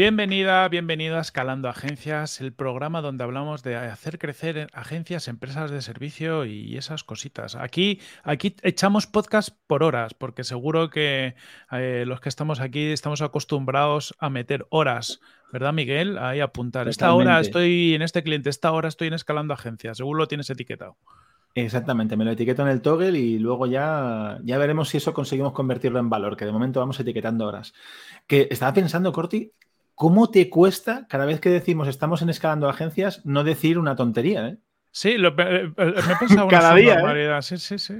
Bienvenida, bienvenido a Escalando Agencias, el programa donde hablamos de hacer crecer agencias, empresas de servicio y esas cositas. Aquí, aquí echamos podcast por horas, porque seguro que eh, los que estamos aquí estamos acostumbrados a meter horas, ¿verdad, Miguel? Ahí apuntar. Esta hora estoy en este cliente, esta hora estoy en Escalando Agencias, seguro lo tienes etiquetado. Exactamente, me lo etiqueto en el toggle y luego ya, ya veremos si eso conseguimos convertirlo en valor, que de momento vamos etiquetando horas. Que estaba pensando, Corti, ¿Cómo te cuesta cada vez que decimos estamos en escalando agencias no decir una tontería? ¿eh? Sí, lo, eh, eh, me he pensado cada día. ¿eh? Sí, sí, sí.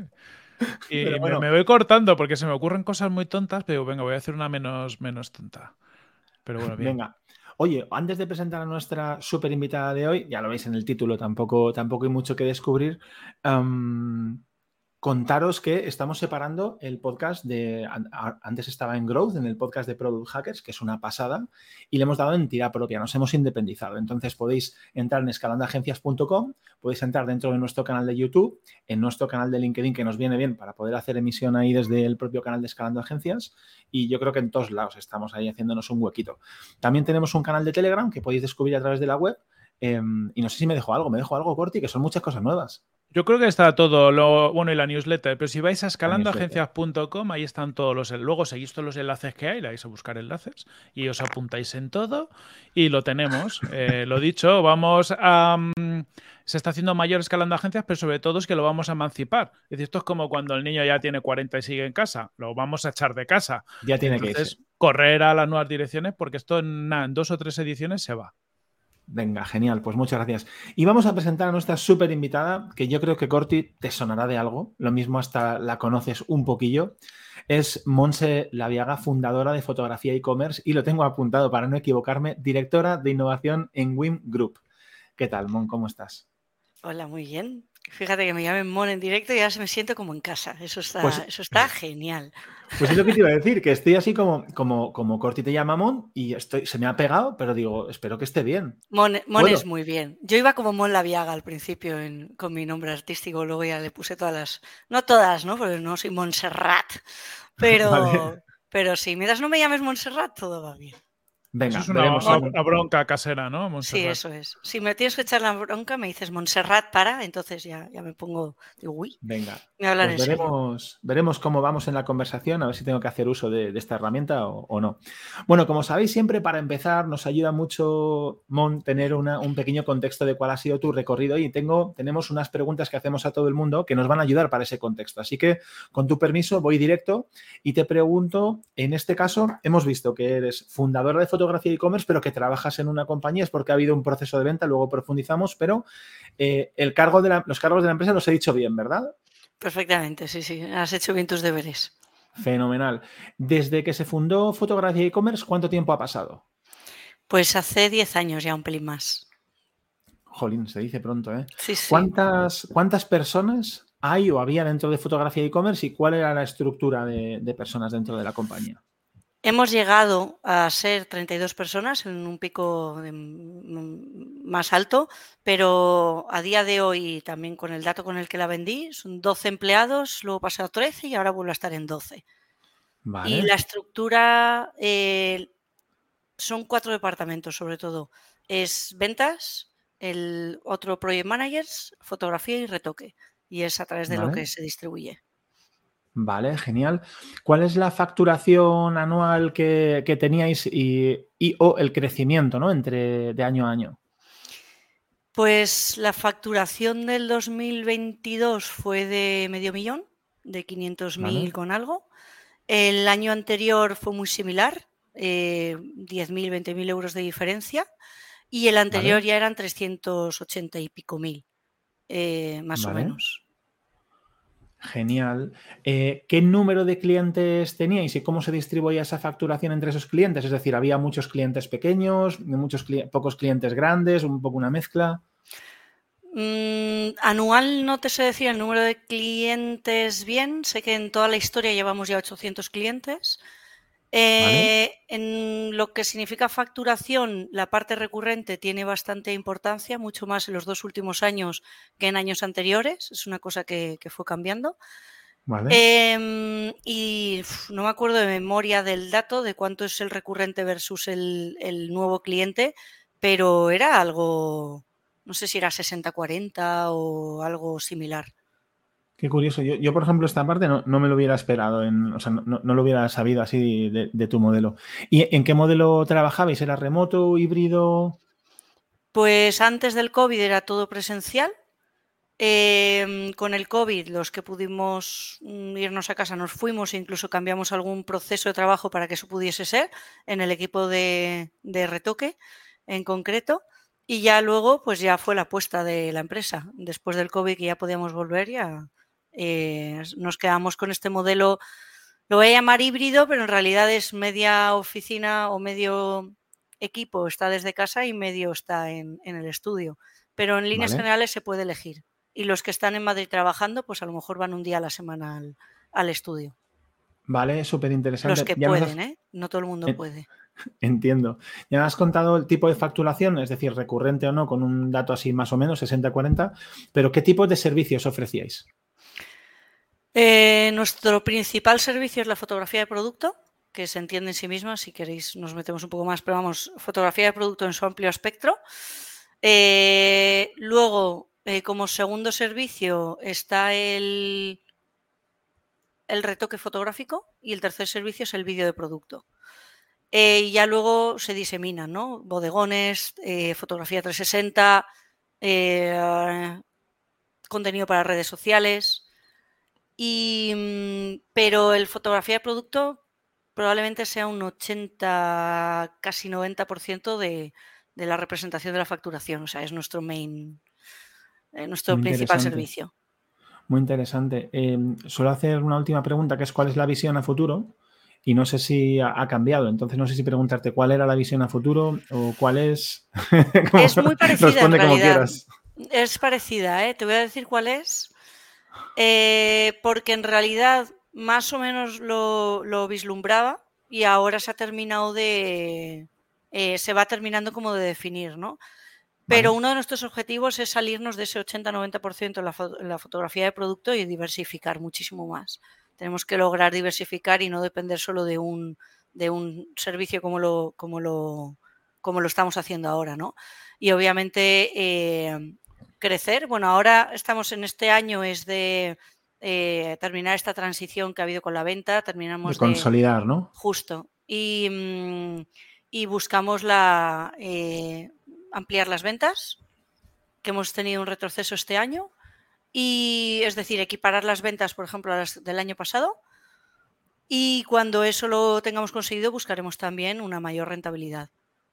Y me, voy cortando porque se me ocurren cosas muy tontas, pero venga, voy a hacer una menos, menos tonta. Pero bueno, bien. Venga. Oye, antes de presentar a nuestra súper invitada de hoy, ya lo veis en el título, tampoco, tampoco hay mucho que descubrir contaros que estamos separando el podcast de. Antes estaba en Growth, en el podcast de Product Hackers, que es una pasada, y le hemos dado entidad propia, nos hemos independizado. Entonces podéis entrar en escalandagencias.com, podéis entrar dentro de nuestro canal de YouTube, en nuestro canal de LinkedIn, que nos viene bien para poder hacer emisión ahí desde el propio canal de Escalando Agencias, y yo creo que en todos lados estamos ahí haciéndonos un huequito. También tenemos un canal de Telegram que podéis descubrir a través de la web. Em, y no sé si me dejo algo, me dejo algo, Corti, que son muchas cosas nuevas. Yo creo que está todo lo bueno y la newsletter, pero si vais a escalandoagencias.com, ahí están todos los luego seguís todos los enlaces que hay, le vais a buscar enlaces y os apuntáis en todo y lo tenemos. Eh, lo dicho, vamos a mm, se está haciendo mayor escalando agencias, pero sobre todo es que lo vamos a emancipar. Es decir, esto es como cuando el niño ya tiene 40 y sigue en casa, lo vamos a echar de casa. Ya tiene que irse. correr a las nuevas direcciones porque esto en dos o tres ediciones se va. Venga, genial, pues muchas gracias. Y vamos a presentar a nuestra súper invitada, que yo creo que Corti te sonará de algo, lo mismo hasta la conoces un poquillo. Es Monse Laviaga, fundadora de Fotografía e-commerce, y lo tengo apuntado para no equivocarme, directora de innovación en WIM Group. ¿Qué tal, Mon? ¿Cómo estás? Hola, muy bien. Fíjate que me llamen Mon en directo y ahora se me siento como en casa. Eso está, pues eso está genial. Pues es lo que te iba a decir, que estoy así como, como, como Corti te llama Mon y estoy, se me ha pegado, pero digo, espero que esté bien. Mon, es muy bien. Yo iba como Mon la Viaga al principio con mi nombre artístico, luego ya le puse todas las, no todas, ¿no? Porque no soy Montserrat, pero, pero si mientras no me llames Montserrat, todo va bien. Venga, eso es una, bronca casera, ¿no? Sí, eso es. Si me tienes que echar la bronca, me dices Montserrat para, entonces ya, ya me pongo, digo, uy. Venga, pues veremos, veremos cómo vamos en la conversación, a ver si tengo que hacer uso de, esta herramienta o, no. Bueno, como sabéis, siempre para empezar nos ayuda mucho, Mon, tener un pequeño contexto de cuál ha sido tu recorrido y tengo, tenemos unas preguntas que hacemos a todo el mundo que nos van a ayudar para ese contexto. Así que, con tu permiso, voy directo y te pregunto, en este caso, hemos visto que eres fundadora de fotografía e-commerce, pero que trabajas en una compañía, es porque ha habido un proceso de venta, luego profundizamos, pero eh, el cargo de los cargos de la empresa los he dicho bien, ¿verdad? Perfectamente, sí, sí, has hecho bien tus deberes. Fenomenal. Desde que se fundó Fotografía e-commerce, ¿cuánto tiempo ha pasado? Pues hace 10 años ya, un pelín más. Jolín, se dice pronto, ¿eh? Sí, sí. ¿Cuántas, ¿Cuántas personas hay o había dentro de Fotografía e-commerce y cuál era la estructura de personas dentro de la compañía? Hemos llegado a ser 32 personas en un pico más alto, pero a día de hoy, también con el dato con el que la vendí, son 12 empleados, luego pasado a 13 y ahora vuelvo a estar en 12. Y la estructura eh, son cuatro departamentos, sobre todo. Es ventas, el otro project managers, fotografía y retoque. Y es a través de lo que se distribuye. Vale, genial. ¿Cuál es la facturación anual que, teníais y, o el crecimiento ¿no? entre de año a año? Pues la facturación del 2022 fue de medio millón, de 500.000 con algo. El año anterior fue muy similar, eh, 10.000, 20.000 euros de diferencia. Y el anterior ya eran 380 y pico mil, eh, más o menos. Genial. Eh, ¿Qué número de clientes teníais y cómo se distribuía esa facturación entre esos clientes? Es decir, ¿había muchos clientes pequeños, muchos pocos clientes grandes, un poco una mezcla? Mm, anual no te sé decir el número de clientes bien. Sé que en toda la historia llevamos ya 800 clientes. Eh, en lo que significa facturación, la parte recurrente tiene bastante importancia, mucho más en los dos últimos años que en años anteriores. Es una cosa que, fue cambiando. Em, y no me acuerdo de memoria del dato de cuánto es el recurrente versus el, nuevo cliente, pero era algo, no sé si era 60-40 o algo similar. Qué curioso. Yo, por ejemplo, esta parte no, me lo hubiera esperado, o sea, no, lo hubiera sabido así de, tu modelo. ¿Y en qué modelo trabajabais? ¿Era remoto, híbrido? Pues antes del COVID era todo presencial. Em, con el COVID, los que pudimos mm, irnos a casa nos fuimos e incluso cambiamos algún proceso de trabajo para que eso pudiese ser en el equipo de, retoque en concreto. Y ya luego, pues ya fue la apuesta de la empresa. Después del COVID que ya podíamos volver, ya eh, nos quedamos con este modelo, lo voy a llamar híbrido, pero en realidad es media oficina o medio equipo está desde casa y medio está en, el estudio. Pero en líneas generales se puede elegir. Y los que están en Madrid trabajando, pues a lo mejor van un día a la semana al, estudio. Vale, súper interesante. Los que pueden, ¿eh? No todo el mundo puede. Entiendo. Ya me has contado el tipo de facturación, es decir, recurrente o no, con un dato así más o menos, 60-40, pero ¿qué tipo de servicios ofrecíais? Eh, nuestro principal servicio es la fotografía de producto, que se entiende en sí misma. Si queréis, nos metemos un poco más, pero vamos, fotografía de producto en su amplio espectro. Eh, luego, eh, como segundo servicio está el, el retoque fotográfico y el tercer servicio es el vídeo de producto. y ya luego se diseminan, ¿no? Bodegones, fotografía 360, contenido para redes sociales. Y, mm, pero el fotografía de producto probablemente sea un 80, casi 90% de, de la representación de la facturación. O sea, es nuestro main, eh, nuestro principal servicio. Muy interesante. Em, suelo hacer una última pregunta, que es cuál es la visión a futuro. Y no sé si ha, cambiado. Entonces, no sé si preguntarte cuál era la visión a futuro o cuál es. es muy parecida. en realidad. Es parecida, ¿eh? Te voy a decir cuál es. Eh, porque en realidad más o menos lo, vislumbraba y ahora se ha terminado de, eh, se va terminando como de definir, ¿no? Pero uno de nuestros objetivos es salirnos de ese 80-90% en, la, la fotografía de producto y diversificar muchísimo más. Tenemos que lograr diversificar y no depender solo de un, de un servicio como lo, como, lo, como lo estamos haciendo ahora, ¿no? Y obviamente eh, crecer. Bueno, ahora estamos en este año, es de eh, terminar esta transición que ha habido con la venta, terminamos de consolidar, ¿no? Justo. Y, mm, y buscamos la, eh, ampliar las ventas, que hemos tenido un retroceso este año, y es decir, equiparar las ventas, por ejemplo, a las del año pasado. Y cuando eso lo tengamos conseguido, buscaremos también una mayor rentabilidad.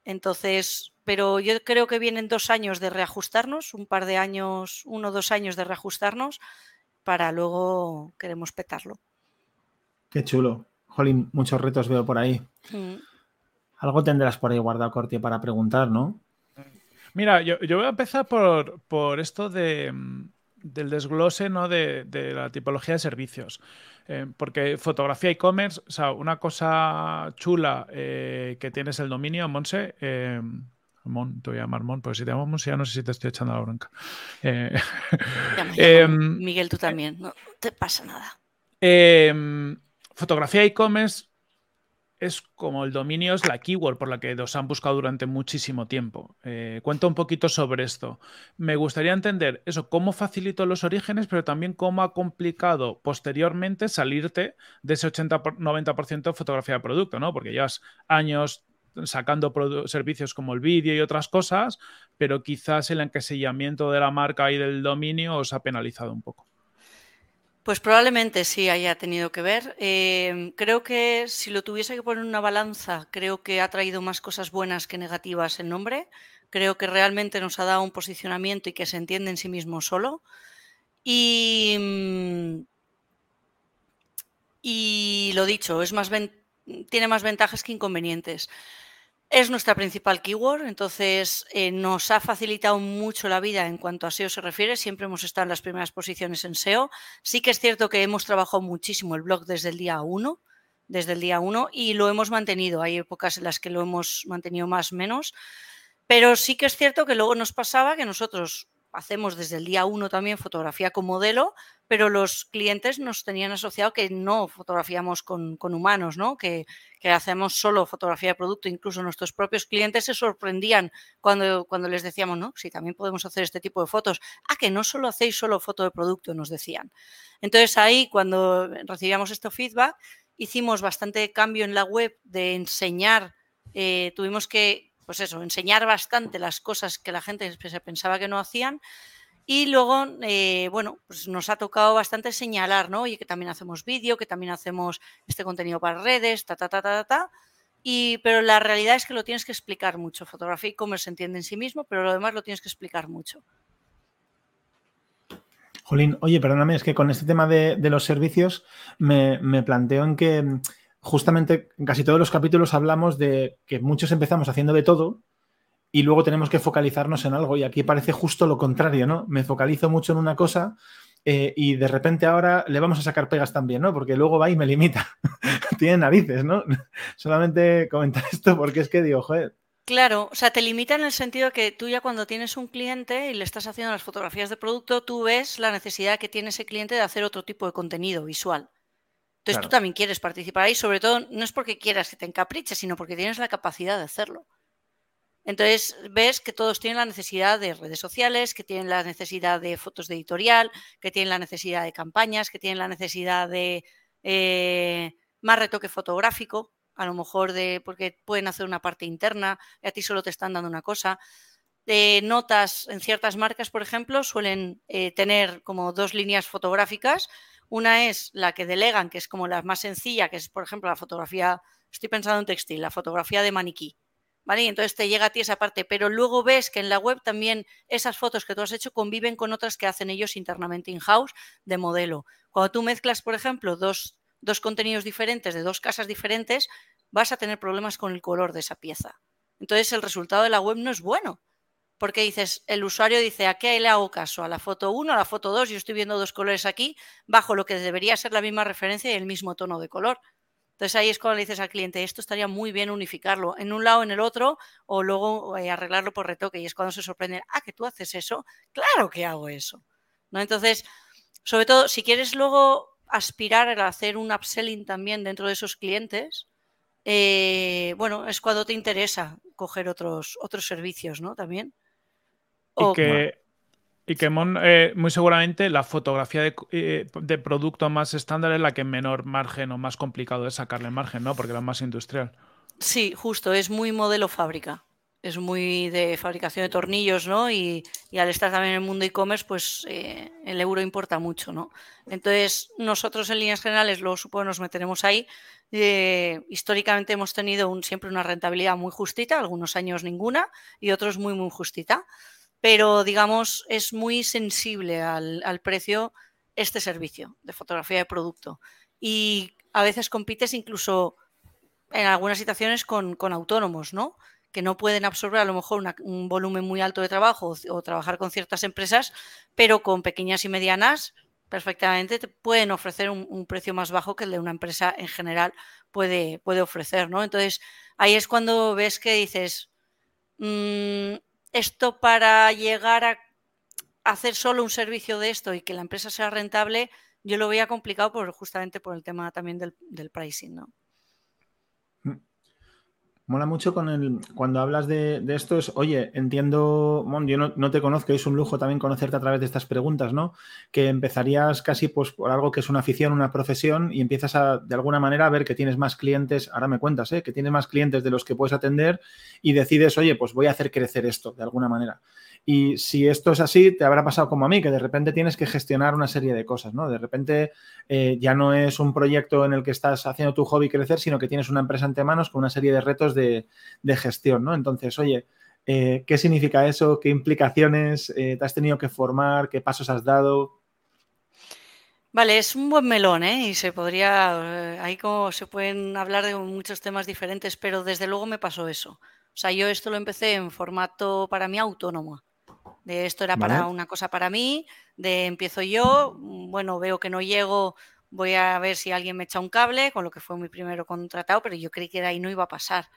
Entonces, pero yo creo que vienen dos años de reajustarnos, un par de años, uno o dos años de reajustarnos para luego queremos petarlo. Qué chulo. Jolín, muchos retos veo por ahí. Mm. Algo tendrás por ahí guardado, Corti, para preguntar, ¿no? Mira, yo, voy a empezar por, esto de, del desglose ¿no? de, la tipología de servicios. Eh, porque fotografía e-commerce, o sea, una cosa chula eh, que tienes el dominio, Monse, eh, Mon, te voy a llamar Mon, porque si te llamo Monse ya no sé si te estoy echando la bronca. Em, Miguel, tú también, no te pasa nada. Em, fotografía e-commerce es como el dominio es la keyword por la que os han buscado durante muchísimo tiempo. Eh, cuento un poquito sobre esto. Me gustaría entender eso, cómo facilitó los orígenes, pero también cómo ha complicado posteriormente salirte de ese 80-90% de fotografía de producto, ¿no? Porque llevas años sacando servicios como el vídeo y otras cosas, pero quizás el encasillamiento de la marca y del dominio os ha penalizado un poco. Pues probablemente sí haya tenido que ver. Em, creo que si lo tuviese que poner en una balanza, creo que ha traído más cosas buenas que negativas el nombre. Creo que realmente nos ha dado un posicionamiento y que se entiende en sí mismo solo. Y, y lo dicho, es más tiene más ventajas que inconvenientes. Es nuestra principal keyword, entonces eh, nos ha facilitado mucho la vida en cuanto a SEO se refiere. Siempre hemos estado en las primeras posiciones en SEO. Sí que es cierto que hemos trabajado muchísimo el blog desde el día 1, desde el día 1 y lo hemos mantenido. Hay épocas en las que lo hemos mantenido más menos, pero sí que es cierto que luego nos pasaba que nosotros hacemos desde el día uno también fotografía con modelo, pero los clientes nos tenían asociado que no fotografiamos con, humanos, ¿no? Que, hacemos solo fotografía de producto. Incluso nuestros propios clientes se sorprendían cuando, cuando les decíamos, no, sí, también podemos hacer este tipo de fotos. Ah, que no solo hacéis solo foto de producto, nos decían. Entonces ahí, cuando recibíamos este feedback, hicimos bastante cambio en la web de enseñar, eh, tuvimos que, pues eso, enseñar bastante las cosas que la gente se pensaba que no hacían y luego, eh, bueno, pues nos ha tocado bastante señalar, ¿no? Oye, que también hacemos vídeo, que también hacemos este contenido para redes, ta, ta, ta, ta, ta. Y, pero la realidad es que lo tienes que explicar mucho. Fotografía y e-commerce se entiende en sí mismo, pero lo demás lo tienes que explicar mucho. Jolín, oye, perdóname, es que con este tema de, los servicios me, me, planteo en que justamente en casi todos los capítulos hablamos de que muchos empezamos haciendo de todo y luego tenemos que focalizarnos en algo. Y aquí parece justo lo contrario, ¿no? Me focalizo mucho en una cosa eh, y de repente ahora le vamos a sacar pegas también, ¿no? Porque luego va y me limita. Tiene narices, ¿no? Solamente comentar esto porque es que digo, joder. Claro, o sea, te limita en el sentido que tú ya cuando tienes un cliente y le estás haciendo las fotografías de producto, tú ves la necesidad que tiene ese cliente de hacer otro tipo de contenido visual. Entonces tú también quieres participar ahí, sobre todo no es porque quieras que te encapriches, sino porque tienes la capacidad de hacerlo. Entonces ves que todos tienen la necesidad de redes sociales, que tienen la necesidad de fotos de editorial, que tienen la necesidad de campañas, que tienen la necesidad de eh, más retoque fotográfico, a lo mejor de porque pueden hacer una parte interna y a ti solo te están dando una cosa. De notas en ciertas marcas, por ejemplo, suelen eh, tener como dos líneas fotográficas. Una es la que delegan, que es como la más sencilla, que es, por ejemplo, la fotografía, estoy pensando en textil, la fotografía de maniquí. ¿Vale? Y entonces te llega a ti esa parte, pero luego ves que en la web también esas fotos que tú has hecho conviven con otras que hacen ellos internamente in-house de modelo. Cuando tú mezclas, por ejemplo, dos, dos contenidos diferentes de dos casas diferentes, vas a tener problemas con el color de esa pieza. Entonces el resultado de la web no es bueno. Porque dices, el usuario dice, ¿a qué le hago caso? ¿A la foto 1, a la foto 2? Yo estoy viendo dos colores aquí, bajo lo que debería ser la misma referencia y el mismo tono de color. Entonces ahí es cuando le dices al cliente, esto estaría muy bien unificarlo en un lado, en el otro, o luego eh, arreglarlo por retoque. Y es cuando se sorprende, ah, que tú haces eso. Claro que hago eso. ¿No? Entonces, sobre todo, si quieres luego aspirar a hacer un upselling también dentro de esos clientes, eh, bueno, es cuando te interesa coger otros, otros servicios, ¿no? También. y que, y que eh, muy seguramente la fotografía eh, de, producto más estándar es la que menor margen o más complicado es sacarle margen, ¿no? Porque la más industrial. Sí, justo, es muy modelo fábrica. Es muy de fabricación de tornillos, ¿no? Y, al estar también en el mundo e-commerce, pues eh, el euro importa mucho, ¿no? Entonces, nosotros en líneas generales, luego supongo nos meteremos ahí. históricamente hemos tenido siempre una rentabilidad muy justita, algunos años ninguna y otros muy, muy justita pero digamos es muy sensible al, precio este servicio de fotografía de producto. Y a veces compites incluso en algunas situaciones con, autónomos, ¿no? Que no pueden absorber a lo mejor un volumen muy alto de trabajo o, trabajar con ciertas empresas, pero con pequeñas y medianas perfectamente te pueden ofrecer un, precio más bajo que el de una empresa en general puede, puede ofrecer, ¿no? Entonces ahí es cuando ves que dices, mm, esto para llegar a hacer solo un servicio de esto y que la empresa sea rentable, yo lo veía complicado por, justamente por el tema también del, del pricing, ¿no? Mola mucho con el, cuando hablas de, esto, es, oye, entiendo, yo no, te conozco, es un lujo también conocerte a través de estas preguntas, ¿no? Que empezarías casi pues, por algo que es una afición, una profesión, y empiezas a, de alguna manera, a ver que tienes más clientes, ahora me cuentas, ¿eh? que tienes más clientes de los que puedes atender y decides, oye, pues voy a hacer crecer esto de alguna manera. Y si esto es así, te habrá pasado como a mí, que de repente tienes que gestionar una serie de cosas, ¿no? De repente eh, ya no es un proyecto en el que estás haciendo tu hobby crecer, sino que tienes una empresa ante manos con una serie de retos de, gestión, ¿no? Entonces, oye, eh, ¿qué significa eso? ¿Qué implicaciones eh, te has tenido que formar? ¿Qué pasos has dado? Vale, es un buen melón, ¿eh? Y se podría, ahí como se pueden hablar de muchos temas diferentes, pero desde luego me pasó eso. O sea, yo esto lo empecé en formato para mí autónomo de esto era para una cosa para mí, de empiezo yo, mm, bueno, veo que no llego, voy a ver si alguien me echa un cable, con lo que fue mi primero contratado, pero yo creí que de ahí no iba a pasar.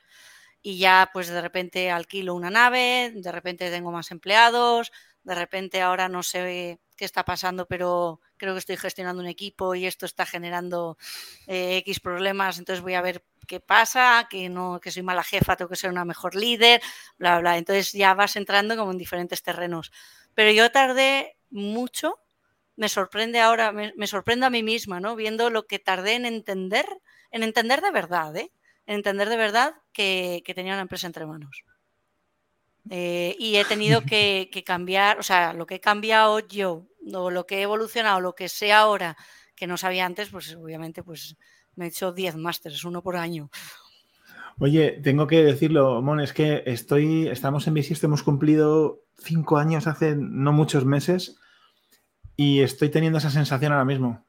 Y ya pues de repente alquilo una nave, de repente tengo más empleados, de repente ahora no sé qué está pasando, pero creo que estoy gestionando un equipo y esto está generando eh, X problemas, entonces voy a ver qué pasa, que no, que soy mala jefa, tengo que ser una mejor líder, bla, bla. Entonces ya vas entrando como en diferentes terrenos. Pero yo tardé mucho, me sorprende ahora, me, me sorprendo a mí misma, ¿no? Viendo lo que tardé en entender, en entender de verdad, ¿eh? En entender de verdad que, que tenía una empresa entre manos. Eh, y he tenido que, que, cambiar, o sea, lo que he cambiado yo, o lo que he evolucionado, lo que sé ahora, que no sabía antes, pues obviamente pues me he hecho 10 másteres, uno por año. Oye, tengo que decirlo, Mon, es que estoy, estamos en Bisist, hemos cumplido cinco años hace no muchos meses y estoy teniendo esa sensación ahora mismo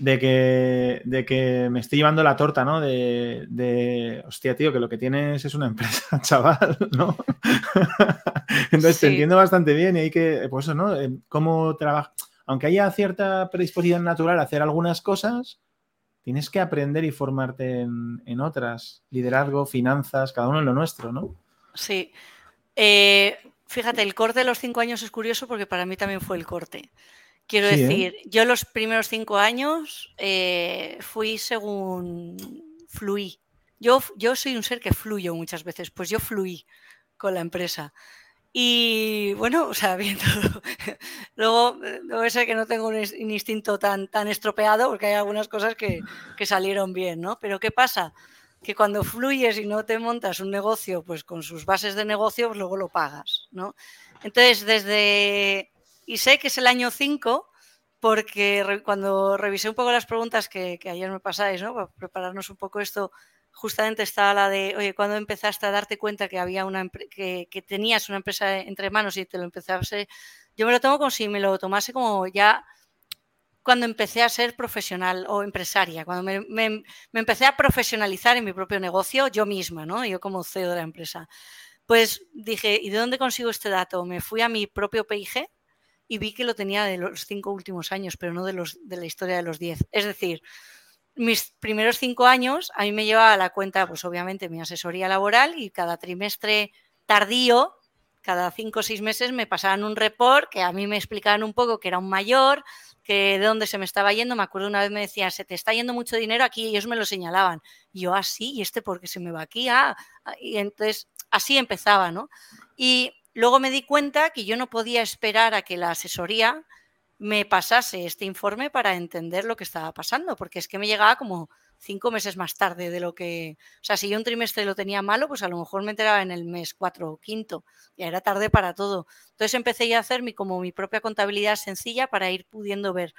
de que, de que me estoy llevando la torta, ¿no? De, de, hostia, tío, que lo que tienes es una empresa, chaval, ¿no? Entonces sí. te entiendo bastante bien y hay que, pues eso, ¿no? Eh, Cómo trabaja, aunque haya cierta predisposición natural a hacer algunas cosas, tienes que aprender y formarte en, en otras, liderazgo, finanzas, cada uno en lo nuestro, ¿no? Sí. Eh, fíjate, el corte de los cinco años es curioso porque para mí también fue el corte. Quiero sí, decir, ¿eh? yo los primeros cinco años eh, fui según fluí. Yo, yo soy un ser que fluyo muchas veces, pues yo fluí con la empresa. Y bueno, o sea, bien todo. Luego, debe ser que no tengo un, un, instinto tan, tan estropeado, porque hay algunas cosas que, que, salieron bien, ¿no? Pero ¿qué pasa? Que cuando fluyes y no te montas un negocio, pues con sus bases de negocio, pues luego lo pagas, ¿no? Entonces, desde y sé que es el año 5 porque re, cuando revisé un poco las preguntas que, que, ayer me pasáis, ¿no? Para prepararnos un poco esto, justamente estaba la de, oye, ¿cuándo empezaste a darte cuenta que había una que, que, tenías una empresa entre manos y te lo empezaste? Yo me lo tomo como si me lo tomase como ya cuando empecé a ser profesional o empresaria, cuando me, me, me empecé a profesionalizar en mi propio negocio yo misma, ¿no? Yo como CEO de la empresa. Pues dije, ¿y de dónde consigo este dato? Me fui a mi propio PIG, y vi que lo tenía de los cinco últimos años, pero no de, los, de la historia de los diez. Es decir, mis primeros cinco años a mí me llevaba la cuenta, pues obviamente mi asesoría laboral y cada trimestre tardío, cada cinco o seis meses me pasaban un report que a mí me explicaban un poco que era un mayor, que de dónde se me estaba yendo. Me acuerdo una vez me decían, se te está yendo mucho dinero aquí y ellos me lo señalaban. Yo, así, ah, ¿y este por qué se me va aquí? Ah, y entonces así empezaba, ¿no? Y Luego me di cuenta que yo no podía esperar a que la asesoría me pasase este informe para entender lo que estaba pasando, porque es que me llegaba como cinco meses más tarde de lo que... O sea, si yo un trimestre lo tenía malo, pues a lo mejor me enteraba en el mes cuatro o quinto. Ya era tarde para todo. Entonces empecé a hacer mi, como mi propia contabilidad sencilla para ir pudiendo ver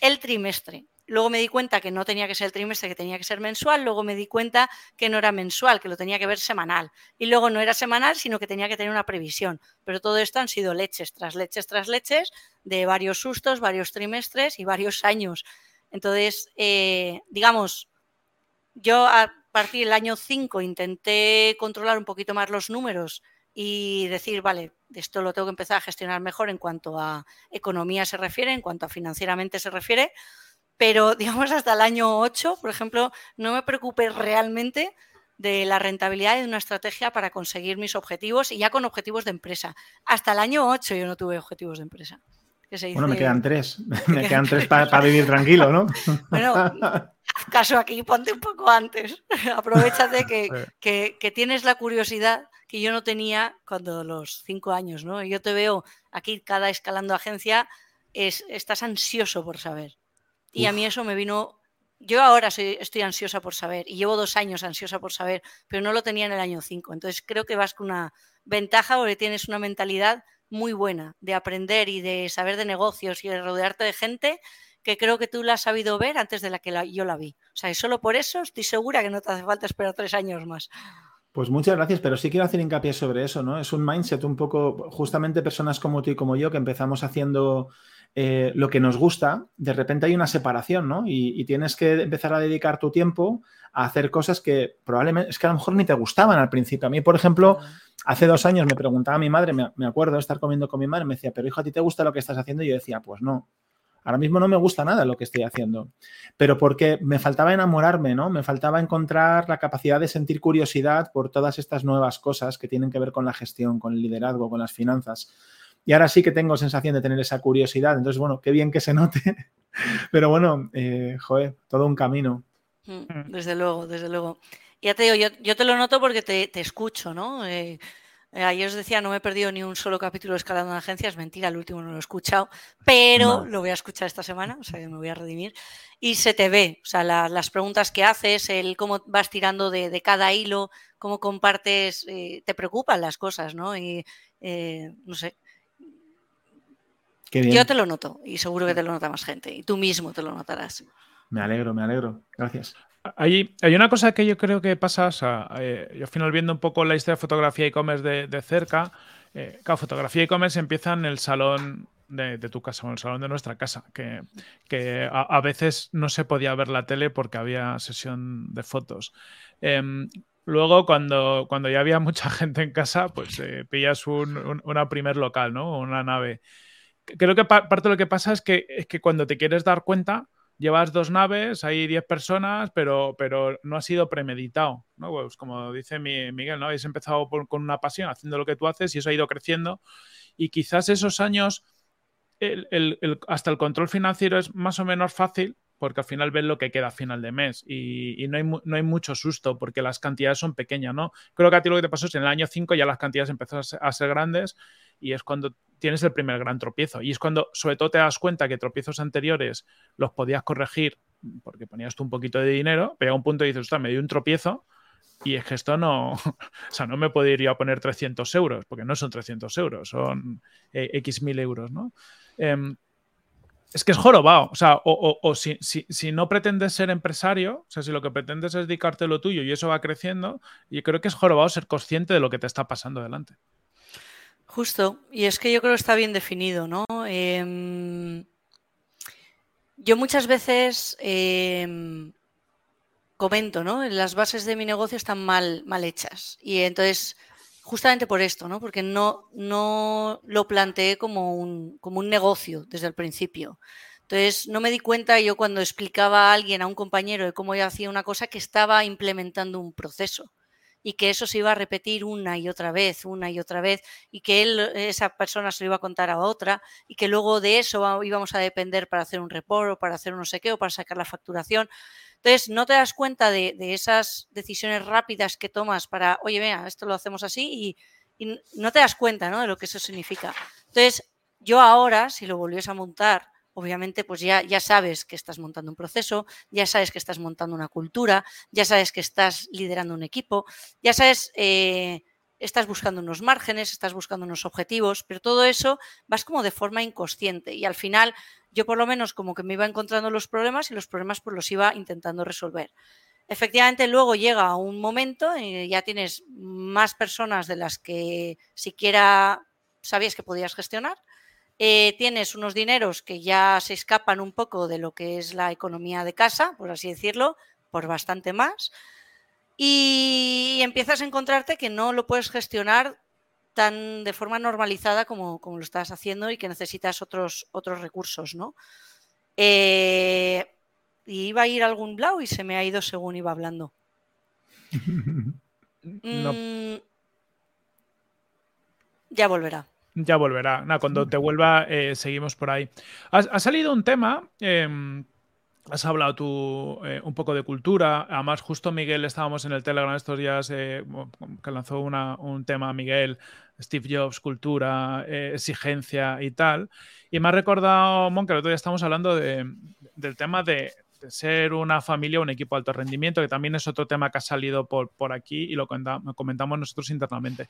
el trimestre, Luego me di cuenta que no tenía que ser el trimestre, que tenía que ser mensual. Luego me di cuenta que no era mensual, que lo tenía que ver semanal. Y luego no era semanal, sino que tenía que tener una previsión. Pero todo esto han sido leches tras leches tras leches de varios sustos, varios trimestres y varios años. Entonces, eh, digamos, yo a partir del año 5 intenté controlar un poquito más los números y decir, vale, esto lo tengo que empezar a gestionar mejor en cuanto a economía se refiere, en cuanto a financieramente se refiere pero digamos hasta el año 8, por ejemplo, no me preocupé realmente de la rentabilidad de una estrategia para conseguir mis objetivos y ya con objetivos de empresa. Hasta el año 8 yo no tuve objetivos de empresa. Dice, bueno, me quedan tres. Me quedan tres para, para vivir tranquilo, ¿no? Bueno, caso aquí, ponte un poco antes. Aprovechate que, que, que, tienes la curiosidad que yo no tenía cuando los cinco años, ¿no? Yo te veo aquí cada escalando agencia, es, estás ansioso por saber. Y a mí eso me vino. Yo ahora soy, estoy ansiosa por saber y llevo dos años ansiosa por saber, pero no lo tenía en el año 5. Entonces creo que vas con una ventaja porque tienes una mentalidad muy buena de aprender y de saber de negocios y de rodearte de gente que creo que tú la has sabido ver antes de la que la, yo la vi. O sea, y solo por eso estoy segura que no te hace falta esperar tres años más. Pues muchas gracias, pero sí quiero hacer hincapié sobre eso, ¿no? Es un mindset un poco, justamente personas como tú y como yo, que empezamos haciendo eh, lo que nos gusta, de repente hay una separación, ¿no? Y, y, tienes que empezar a dedicar tu tiempo a hacer cosas que probablemente, es que a lo mejor ni te gustaban al principio. A mí, por ejemplo, hace dos años me preguntaba mi madre, me, me acuerdo de estar comiendo con mi madre, me decía, pero hijo, ¿a ti te gusta lo que estás haciendo? Y yo decía, pues no. Ahora mismo no me gusta nada lo que estoy haciendo, pero porque me faltaba enamorarme, ¿no? Me faltaba encontrar la capacidad de sentir curiosidad por todas estas nuevas cosas que tienen que ver con la gestión, con el liderazgo, con las finanzas. y ahora sí que tengo sensación de tener esa curiosidad. Entonces, bueno, qué bien que se note. Pero bueno, eh, joder, todo un camino. Mm. Desde luego, desde luego. Ya te digo, yo, te lo noto porque te, escucho, ¿no? Eh, ayer os decía, no me he perdido ni un solo capítulo escalando en agencias, mentira, el último no lo he escuchado, pero lo voy a escuchar esta semana, o sea que me voy a redimir. Y se te ve, o sea, las preguntas que haces, el cómo vas tirando de, cada hilo, cómo compartes, eh, te preocupan las cosas, ¿no? Y eh, no sé. Yo te lo noto y seguro que te lo nota más gente y tú mismo te lo notarás. Me alegro, me alegro. Gracias. Hay, hay, una cosa que yo creo que pasa, eh, yo al final viendo un poco la historia de fotografía e-commerce de, cerca, eh, claro, fotografía e-commerce empieza en el salón de, tu casa, en el salón de nuestra casa, que, que a, veces no se podía ver la tele porque había sesión de fotos. Em, luego, cuando, cuando ya había mucha gente en casa, pues eh, pillas un, una primer local, ¿no? Una nave. Creo que parte de lo que pasa es que, es que cuando te quieres dar cuenta, llevas dos naves, hay 10 personas, pero, pero no ha sido premeditado, ¿no? Pues como dice Miguel, ¿no? Habéis empezado con una pasión, haciendo lo que tú haces y eso ha ido creciendo y quizás esos años, hasta el control financiero es más o menos fácil porque al final ves lo que queda a final de mes y, no, hay, no, hay, mucho susto porque las cantidades son pequeñas, ¿no? Creo que a ti lo que te pasó es en el año 5 ya las cantidades empezaron a ser grandes y es cuando tienes el primer gran tropiezo. Y es cuando sobre todo te das cuenta que tropiezos anteriores los podías corregir porque ponías tú un poquito de dinero, pero a un punto dices, me dio un tropiezo y es que esto no, o sea, no me puedo ir a poner 300 euros, porque no son 300 euros, son eh, X mil euros, ¿no? Em, es que es jorobado, o sea, o, si, si, no pretendes ser empresario, o sea, si lo que pretendes es dedicarte lo tuyo y eso va creciendo, yo creo que es jorobado ser consciente de lo que te está pasando delante. Justo, y es que yo creo que está bien definido, ¿no? Em, yo muchas veces em, comento, ¿no? Las bases de mi negocio están mal, mal hechas. Y entonces, justamente por esto, ¿no? Porque no, no lo planteé como un, como un negocio desde el principio. Entonces, no me di cuenta yo cuando explicaba a alguien, a un compañero, de cómo yo hacía una cosa, que estaba implementando un proceso y que eso se iba a repetir una y otra vez, una y otra vez, y que él, esa persona se lo iba a contar a otra, y que luego de eso íbamos a depender para hacer un report o para hacer un no sé qué o para sacar la facturación. Entonces, no te das cuenta de, esas decisiones rápidas que tomas para, oye, vea, esto lo hacemos así, y, y no te das cuenta ¿no? de lo que eso significa. Entonces, yo ahora, si lo volviese a montar, obviamente pues ya, ya sabes que estás montando un proceso, ya sabes que estás montando una cultura, ya sabes que estás liderando un equipo, ya sabes, eh, estás buscando unos márgenes, estás buscando unos objetivos, pero todo eso vas como de forma inconsciente y al final yo por lo menos como que me iba encontrando los problemas y los problemas pues los iba intentando resolver. Efectivamente, luego llega un momento y ya tienes más personas de las que siquiera sabías que podías gestionar eh, tienes unos dineros que ya se escapan un poco de lo que es la economía de casa, por así decirlo, por bastante más, y empiezas a encontrarte que no lo puedes gestionar tan de forma normalizada como, como lo estás haciendo y que necesitas otros, otros recursos, ¿no? Eh, iba a ir a algún blau y se me ha ido según iba hablando. Mm, ya volverá. Ya volverá. cuando te vuelva, eh, seguimos por ahí. Ha, salido un tema. Em, has hablado tú eh, un poco de cultura. Además, justo Miguel, estábamos en el Telegram estos días eh, que lanzó un tema Miguel, Steve Jobs, cultura, exigencia y tal. Y me ha recordado, Mon, que el otro día estamos hablando del tema de, ser una familia, un equipo de alto rendimiento, que también es otro tema que ha salido por, por aquí y lo comentamos nosotros internamente.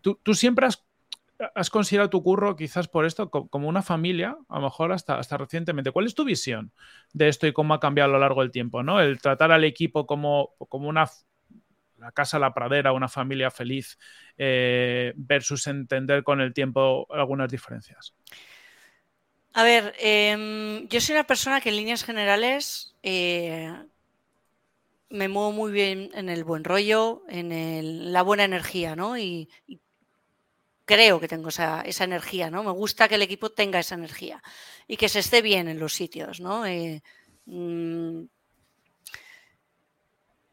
¿tú, ¿tú, siempre has has considerado tu curro quizás por esto como una familia, a lo mejor hasta, hasta recientemente. ¿Cuál es tu visión de esto y cómo ha cambiado a lo largo del tiempo? ¿no? El tratar al equipo como, como una la casa, la pradera, una familia feliz, eh, versus entender con el tiempo algunas diferencias. A ver, em, yo soy una persona que en líneas generales eh, me muevo muy bien en el buen rollo, en la buena energía, ¿no? y creo que tengo esa, energía, ¿no? Me gusta que el equipo tenga esa energía y que se esté bien en los sitios, ¿no? Eh, mm,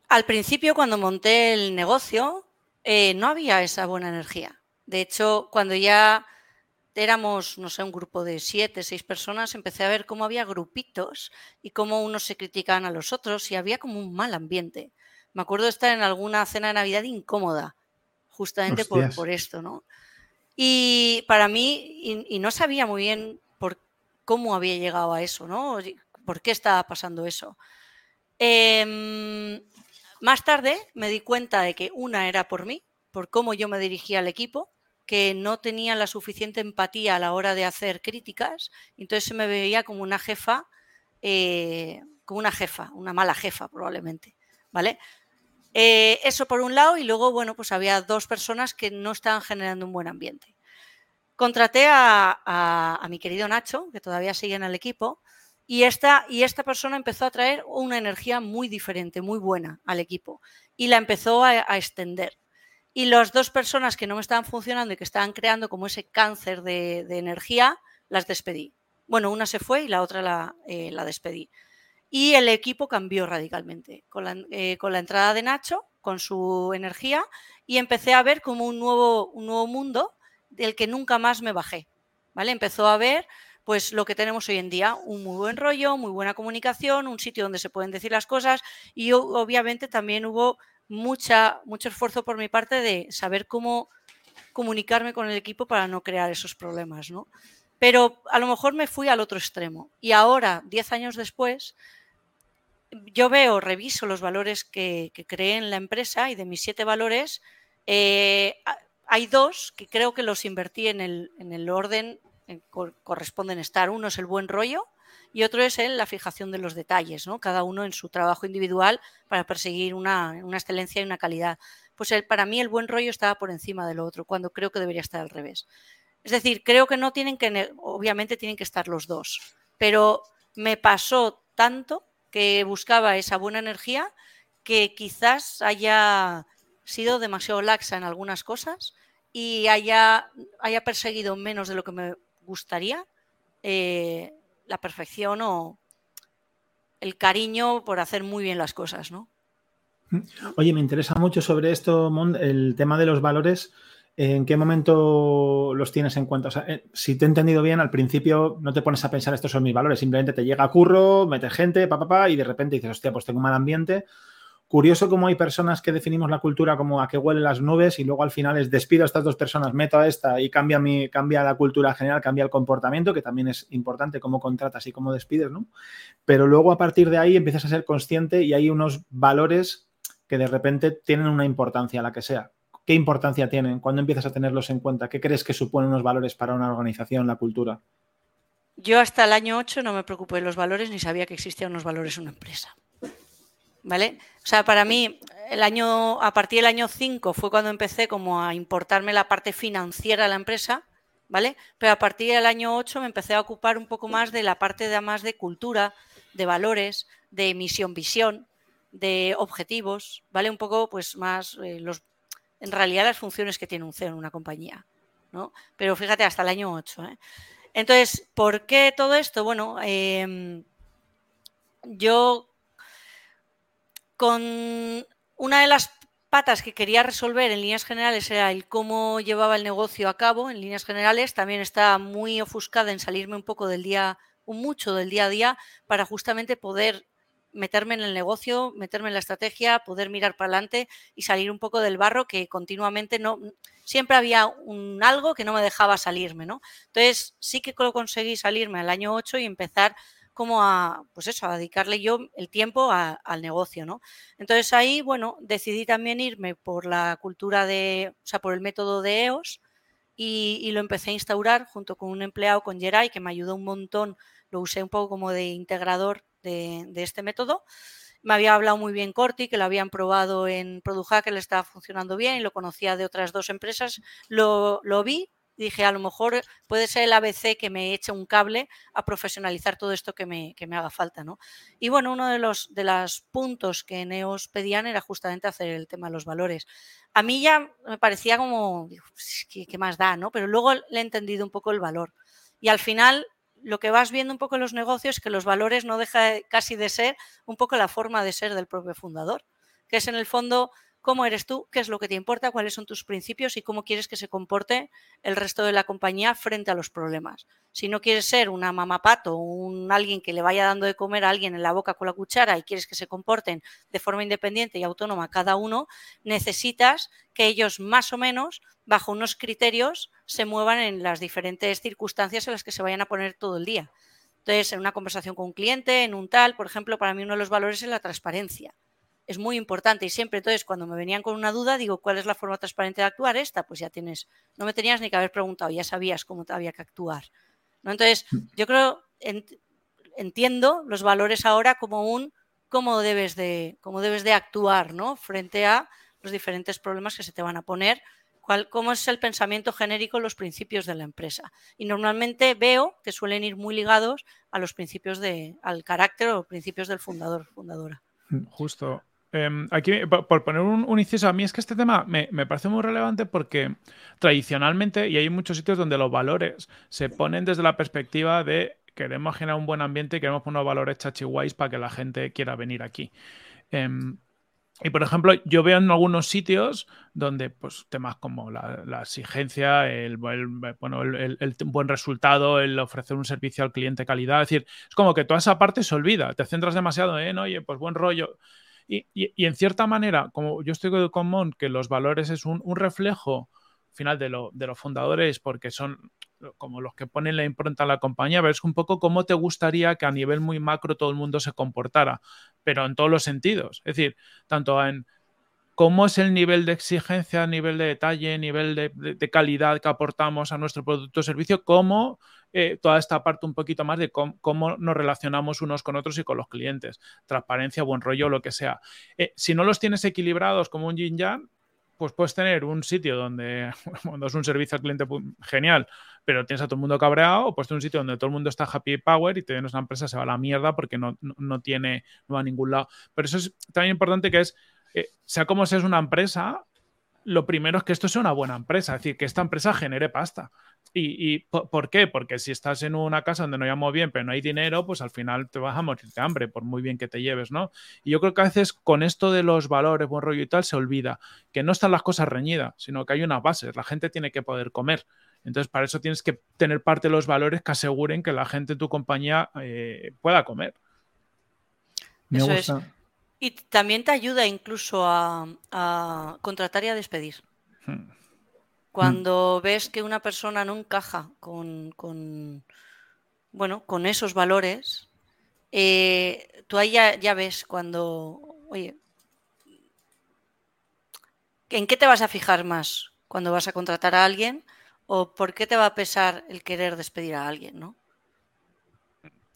al principio, cuando monté el negocio, eh, no había esa buena energía. De hecho, cuando ya éramos, no sé, un grupo de siete, seis personas, empecé a ver cómo había grupitos y cómo unos se criticaban a los otros y había como un mal ambiente. Me acuerdo de estar en alguna cena de Navidad incómoda, justamente por, esto, ¿no? Y para mí, y, no sabía muy bien por cómo había llegado a eso, ¿no? ¿Por qué estaba pasando eso? Em, más tarde me di cuenta de que una era por mí, por cómo yo me dirigía al equipo, que no tenía la suficiente empatía a la hora de hacer críticas, entonces se me veía como una jefa, eh, como una jefa, una mala jefa probablemente, ¿vale? Eh, eso por un lado y luego, bueno, pues había dos personas que no estaban generando un buen ambiente. Contraté a, mi querido Nacho, que todavía sigue en el equipo, y esta, y esta persona empezó a traer una energía muy diferente, muy buena al equipo, y la empezó a extender. Y las dos personas que no me estaban funcionando y que estaban creando como ese cáncer de, energía, las despedí. Bueno, una se fue y la otra la, eh, despedí. Y el equipo cambió radicalmente con la, eh, con la, entrada de Nacho, con su energía, y empecé a ver como un nuevo, un nuevo mundo del que nunca más me bajé. ¿vale? Empezó a ver pues lo que tenemos hoy en día, un muy buen rollo, muy buena comunicación, un sitio donde se pueden decir las cosas y obviamente también hubo mucha, mucho esfuerzo por mi parte de saber cómo comunicarme con el equipo para no crear esos problemas, ¿no? Pero a lo mejor me fui al otro extremo. Y ahora, diez años después, yo veo, reviso los valores que, creé en la empresa y de mis siete valores, eh, hay dos que creo que los invertí en el, en el orden que corresponden estar. Uno es el buen rollo y otro es la fijación de los detalles, ¿no? cada uno en su trabajo individual para perseguir una, excelencia y una calidad. Pues para mí el buen rollo estaba por encima del otro, cuando creo que debería estar al revés. Es decir, creo que no tienen que, obviamente tienen que estar los dos, pero me pasó tanto que buscaba esa buena energía que quizás haya sido demasiado laxa en algunas cosas y haya, haya perseguido menos de lo que me gustaría eh, la perfección o el cariño por hacer muy bien las cosas, ¿no? Oye, me interesa mucho sobre esto, el tema de los valores. ¿En qué momento los tienes en cuenta? Eh, si te he entendido bien, al principio no te pones a pensar estos son mis valores, simplemente te llega a curro, metes gente, papá, pa, y de repente dices, hostia, pues tengo un mal ambiente, Curioso cómo hay personas que definimos la cultura como a que huelen las nubes y luego al final es despido a estas dos personas, meto a esta y cambia, cambia la cultura general, cambia el comportamiento, que también es importante cómo contratas y cómo despides, ¿no? Pero luego a partir de ahí empiezas a ser consciente y hay unos valores que de repente tienen una importancia, la que sea. ¿Qué importancia tienen? ¿Cuándo empiezas a tenerlos en cuenta? ¿Qué crees que suponen unos valores para una organización, la cultura? Yo hasta el año 8 no me preocupé de los valores ni sabía que existían unos valores en una empresa. ¿vale? O sea, para mí, el año, a partir del año 5 fue cuando empecé como a importarme la parte financiera de la empresa, ¿vale? Pero a partir del año 8 me empecé a ocupar un poco más de la parte de más de cultura, de valores, de misión, visión, de objetivos, ¿vale? Un poco, pues, más eh, los, en realidad las funciones que tiene un CEO en una compañía, ¿no? Pero fíjate, hasta el año 8, ¿eh? Entonces, ¿por qué todo esto? Bueno, em, yo con una de las patas que quería resolver en líneas generales era el cómo llevaba el negocio a cabo en líneas generales. También estaba muy ofuscada en salirme un poco del día, mucho del día a día, para justamente poder meterme en el negocio, meterme en la estrategia, poder mirar para adelante y salir un poco del barro que continuamente no siempre había un algo que no me dejaba salirme, ¿no? Entonces, sí que conseguí salirme al año 8 y empezar como a, pues eso, a dedicarle yo el tiempo al negocio, ¿no? Entonces ahí, bueno, decidí también irme por la cultura de, o sea, por el método de EOS y, lo empecé a instaurar junto con un empleado, con Geray, que me ayudó un montón, lo usé un poco como de integrador de, este método. Me había hablado muy bien Corti, que lo habían probado en Produja, que le estaba funcionando bien y lo conocía de otras dos empresas. Lo, vi, dije, a lo mejor puede ser el ABC que me eche un cable a profesionalizar todo esto que me, me haga falta, ¿no? Y bueno, uno de los, de los puntos que Neos pedían era justamente hacer el tema de los valores. A mí ya me parecía como, pues, ¿qué, más da, no? Pero luego le he entendido un poco el valor. Y al final, lo que vas viendo un poco en los negocios es que los valores no deja casi de ser un poco la forma de ser del propio fundador, que es en el fondo cómo eres tú, qué es lo que te importa, cuáles son tus principios y cómo quieres que se comporte el resto de la compañía frente a los problemas. Si no quieres ser una mamapato un alguien que le vaya dando de comer a alguien en la boca con la cuchara y quieres que se comporten de forma independiente y autónoma cada uno, necesitas que ellos más o menos, bajo unos criterios, se muevan en las diferentes circunstancias en las que se vayan a poner todo el día. Entonces, en una conversación con un cliente, en un tal, por ejemplo, para mí uno de los valores es la transparencia es muy importante y siempre, entonces, cuando me venían con una duda, digo, ¿cuál es la forma transparente de actuar? Esta, pues ya tienes, no me tenías ni que haber preguntado, ya sabías cómo había que actuar. ¿no? Entonces, mm. yo creo, entiendo los valores ahora como un cómo debes de, cómo debes de actuar, ¿no? Frente a los diferentes problemas que se te van a poner, cuál, cómo es el pensamiento genérico, los principios de la empresa. Y normalmente veo que suelen ir muy ligados a los principios de, al carácter o principios del fundador, fundadora. Justo. Em, aquí, por, poner un, inciso, a mí es que este tema me, parece muy relevante porque tradicionalmente, y hay muchos sitios donde los valores se ponen desde la perspectiva de queremos generar un buen ambiente y queremos poner valores chachihuais para que la gente quiera venir aquí. Em, y por ejemplo, yo veo en algunos sitios donde pues, temas como la, exigencia, el, bueno, el, buen resultado, el ofrecer un servicio al cliente calidad, es decir, es como que toda esa parte se olvida, te centras demasiado en, oye, pues buen rollo. Y, en cierta manera, como yo estoy con Mon, que los valores es un, reflejo final de, lo, de, los fundadores, porque son como los que ponen la impronta a la compañía, ver es un poco cómo te gustaría que a nivel muy macro todo el mundo se comportara, pero en todos los sentidos. Es decir, tanto en cómo es el nivel de exigencia, nivel de detalle, nivel de, calidad que aportamos a nuestro producto o servicio, como eh, toda esta parte un poquito más de cómo, nos relacionamos unos con otros y con los clientes. Transparencia, buen rollo, lo que sea. Eh, si no los tienes equilibrados como un yin yang, pues puedes tener un sitio donde cuando es un servicio al cliente pues, genial, pero tienes a todo el mundo cabreado, o puedes tener un sitio donde todo el mundo está happy power y tienes una empresa se va a la mierda porque no, no, tiene, no va a ningún lado. Pero eso es también importante que es eh, sea como seas una empresa, lo primero es que esto sea una buena empresa, es decir, que esta empresa genere pasta. ¿Y, por qué? Porque si estás en una casa donde no llamo bien, pero no hay dinero, pues al final te vas a morir de hambre, por muy bien que te lleves, ¿no? Y yo creo que a veces con esto de los valores, buen rollo y tal, se olvida que no están las cosas reñidas, sino que hay unas bases, la gente tiene que poder comer. Entonces, para eso tienes que tener parte de los valores que aseguren que la gente en tu compañía eh, pueda comer. Me gusta. Y también te ayuda incluso a, contratar y a despedir. Hmm. Cuando ves que una persona no encaja con, bueno, con esos valores, eh, tú ahí ya, ves cuando, oye, ¿en qué te vas a fijar más cuando vas a contratar a alguien? ¿O por qué te va a pesar el querer despedir a alguien? ¿no?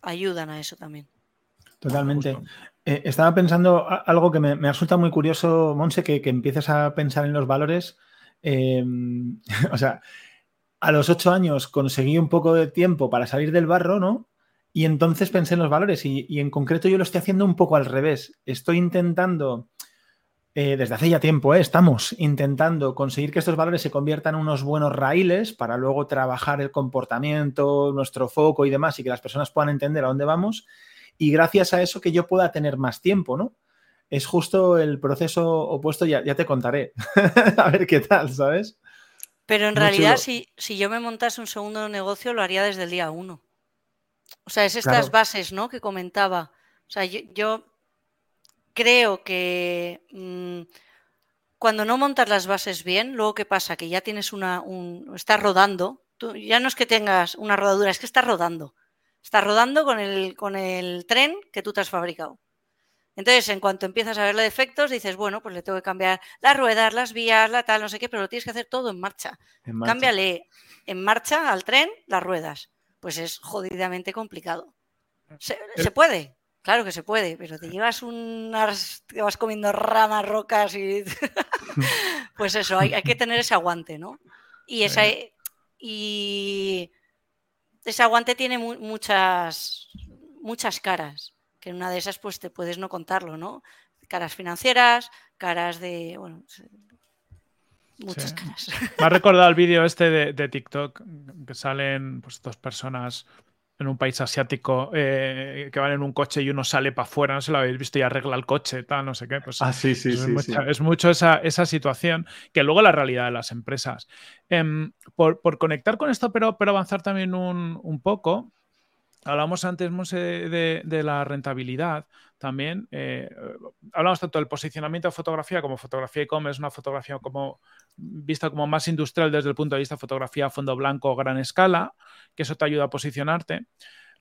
Ayudan a eso también. Totalmente. Eh, estaba pensando algo que me, resulta muy curioso, Monse, que, empieces a pensar en los valores. Em, o sea, a los ocho años conseguí un poco de tiempo para salir del barro, ¿no? Y entonces pensé en los valores y, en concreto yo lo estoy haciendo un poco al revés. Estoy intentando, eh, desde hace ya tiempo, eh, estamos intentando conseguir que estos valores se conviertan en unos buenos raíles para luego trabajar el comportamiento, nuestro foco y demás y que las personas puedan entender a dónde vamos y gracias a eso que yo pueda tener más tiempo, ¿no? Es justo el proceso opuesto, ya, ya te contaré. a ver qué tal, ¿sabes? Pero en realidad, si, si, yo me montase un segundo negocio, lo haría desde el día uno. O sea, es estas bases, ¿no? Que comentaba. O sea, yo, creo que mm, cuando no montas las bases bien, luego qué pasa, que ya tienes una, un, estás rodando. Tú, ya no es que tengas una rodadura, es que estás rodando. Estás rodando con el, con el tren que tú te has fabricado. Entonces, en cuanto empiezas a verle defectos, dices, bueno, pues le tengo que cambiar las ruedas, las vías, la tal, no sé qué, pero lo tienes que hacer todo en marcha. Cámbiale en marcha al tren las ruedas. Pues es jodidamente complicado. Se, puede, claro que se puede, pero te llevas unas. te vas comiendo ramas, rocas y. pues eso, hay, hay, que tener ese aguante, ¿no? Y esa. Y ese aguante tiene muchas, muchas caras, que en una de esas pues te puedes no contarlo, ¿no? Caras financieras, caras de, bueno, muchas caras. Me ha recordado el vídeo este de, TikTok, que salen pues dos personas en un país asiático eh, que van en un coche y uno sale para afuera, no se lo habéis visto y arregla el coche, tal, no sé qué. Pues, ah, sí, sí, es, sí, mucho, es, mucho, esa, esa, situación que luego la realidad de las empresas. Eh, por, por, conectar con esto, pero, pero avanzar también un, un poco, Hablamos antes de, la rentabilidad también. Eh, hablamos tanto del posicionamiento de fotografía como fotografía e-commerce, una fotografía como vista como más industrial desde el punto de vista de fotografía a fondo blanco, gran escala, que eso te ayuda a posicionarte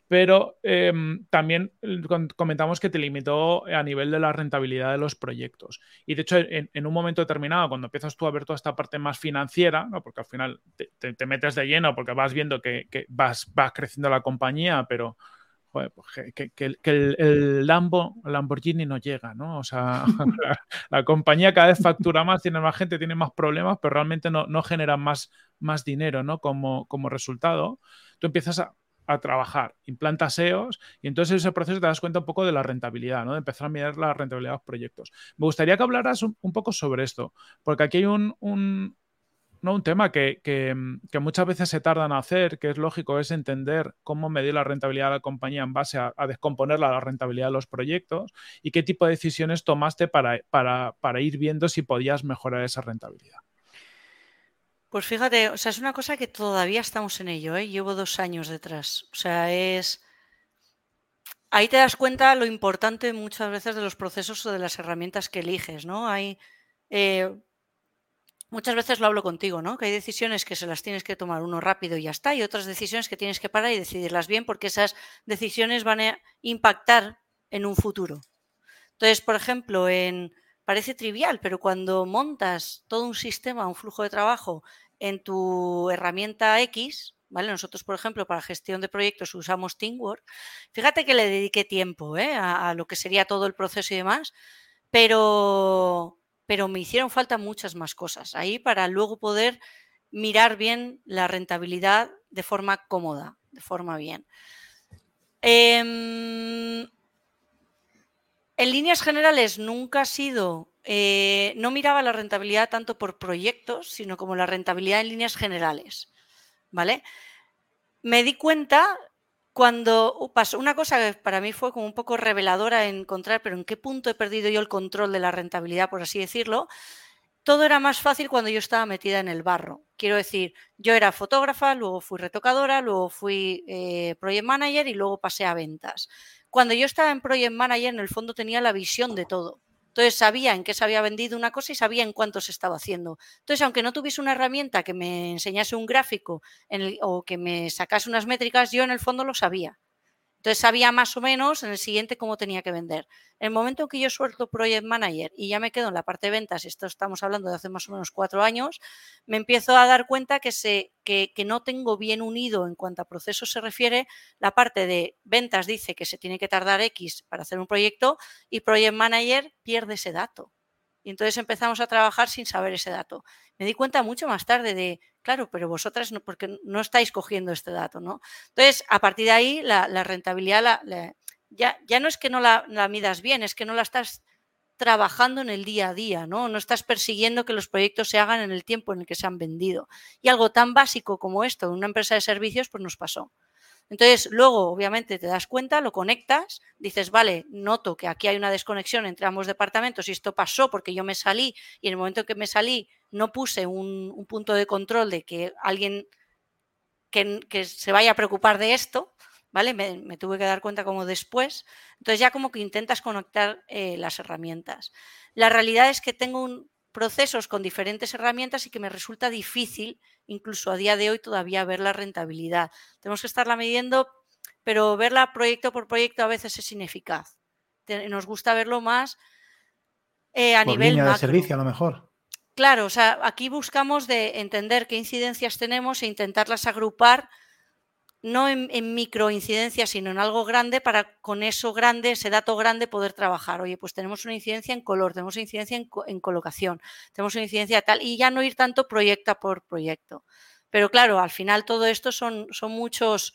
pero em, también eh, comentamos que te limitó a nivel de la rentabilidad de los proyectos. Y de hecho, en, un momento determinado, cuando empiezas tú a ver toda esta parte más financiera, porque al final te, metes de lleno porque vas viendo que, vas, creciendo la compañía, pero pues que, el, Lambo, Lamborghini no llega, ¿no? O sea, la, compañía cada vez factura más, tiene más gente, tiene más problemas, pero realmente no, no genera más, más dinero, ¿no? Como, como resultado, tú empiezas a, a trabajar, implanta SEOs y entonces en ese proceso te das cuenta un poco de la rentabilidad, ¿no? de empezar a mirar la rentabilidad de los proyectos. Me gustaría que hablaras un, poco sobre esto, porque aquí hay un, no, un tema que, que, muchas veces se tardan en hacer, que es lógico, es entender cómo medir la rentabilidad de la compañía en base a, a descomponer la, rentabilidad de los proyectos y qué tipo de decisiones tomaste para, para, para ir viendo si podías mejorar esa rentabilidad. Pues fíjate, o sea, es una cosa que todavía estamos en ello, ¿eh? Llevo dos años detrás. O sea, es... Ahí te das cuenta lo importante muchas veces de los procesos o de las herramientas que eliges, ¿no? Hay... Eh, muchas veces lo hablo contigo, ¿no? Que hay decisiones que se las tienes que tomar uno rápido y ya está, y otras decisiones que tienes que parar y decidirlas bien porque esas decisiones van a impactar en un futuro. Entonces, por ejemplo, en parece trivial, pero cuando montas todo un sistema, un flujo de trabajo en tu herramienta X, ¿vale? Nosotros, por ejemplo, para gestión de proyectos usamos Teamwork. Fíjate que le dediqué tiempo ¿eh? a, lo que sería todo el proceso y demás, pero, pero me hicieron falta muchas más cosas ahí para luego poder mirar bien la rentabilidad de forma cómoda, de forma bien. Eh, en líneas generales nunca ha sido, eh, no miraba la rentabilidad tanto por proyectos, sino como la rentabilidad en líneas generales. ¿Vale? Me di cuenta cuando pasó una cosa que para mí fue como un poco reveladora encontrar, pero en qué punto he perdido yo el control de la rentabilidad, por así decirlo. Todo era más fácil cuando yo estaba metida en el barro. Quiero decir, yo era fotógrafa, luego fui retocadora, luego fui eh, project manager y luego pasé a ventas. Cuando yo estaba en Project Manager, en el fondo tenía la visión de todo. Entonces sabía en qué se había vendido una cosa y sabía en cuánto se estaba haciendo. Entonces, aunque no tuviese una herramienta que me enseñase un gráfico o que me sacase unas métricas, yo en el fondo lo sabía. Entonces sabía más o menos en el siguiente cómo tenía que vender. En el momento en que yo suelto Project Manager y ya me quedo en la parte de ventas, esto estamos hablando de hace más o menos cuatro años, me empiezo a dar cuenta que, se, que, que no tengo bien unido en cuanto a procesos se refiere. La parte de ventas dice que se tiene que tardar X para hacer un proyecto y Project Manager pierde ese dato. Y entonces empezamos a trabajar sin saber ese dato. Me di cuenta mucho más tarde de, claro, pero vosotras no, porque no estáis cogiendo este dato, ¿no? Entonces, a partir de ahí, la, rentabilidad ya, ya, no es que no la, la, midas bien, es que no la estás trabajando en el día a día, ¿no? No estás persiguiendo que los proyectos se hagan en el tiempo en el que se han vendido. Y algo tan básico como esto una empresa de servicios, pues nos pasó. Entonces, luego, obviamente, te das cuenta, lo conectas, dices, vale, noto que aquí hay una desconexión entre ambos departamentos y esto pasó porque yo me salí y en el momento en que me salí no puse un, punto de control de que alguien que, se vaya a preocupar de esto, ¿vale? Me, tuve que dar cuenta como después. Entonces ya como que intentas conectar eh, las herramientas. La realidad es que tengo un, procesos con diferentes herramientas y que me resulta difícil, incluso a día de hoy, todavía ver la rentabilidad. Tenemos que estarla midiendo, pero verla proyecto por proyecto a veces es ineficaz. Nos gusta verlo más eh, a nivel línea de servicio, a lo mejor. Claro, o sea, aquí buscamos de entender qué incidencias tenemos e intentarlas agrupar no en, microincidencias, sino en algo grande para con eso grande, ese dato grande, poder trabajar. Oye, pues tenemos una incidencia en color, tenemos una incidencia en, colocación, tenemos una incidencia tal, y ya no ir tanto proyecto por proyecto. Pero claro, al final todo esto son, son muchos,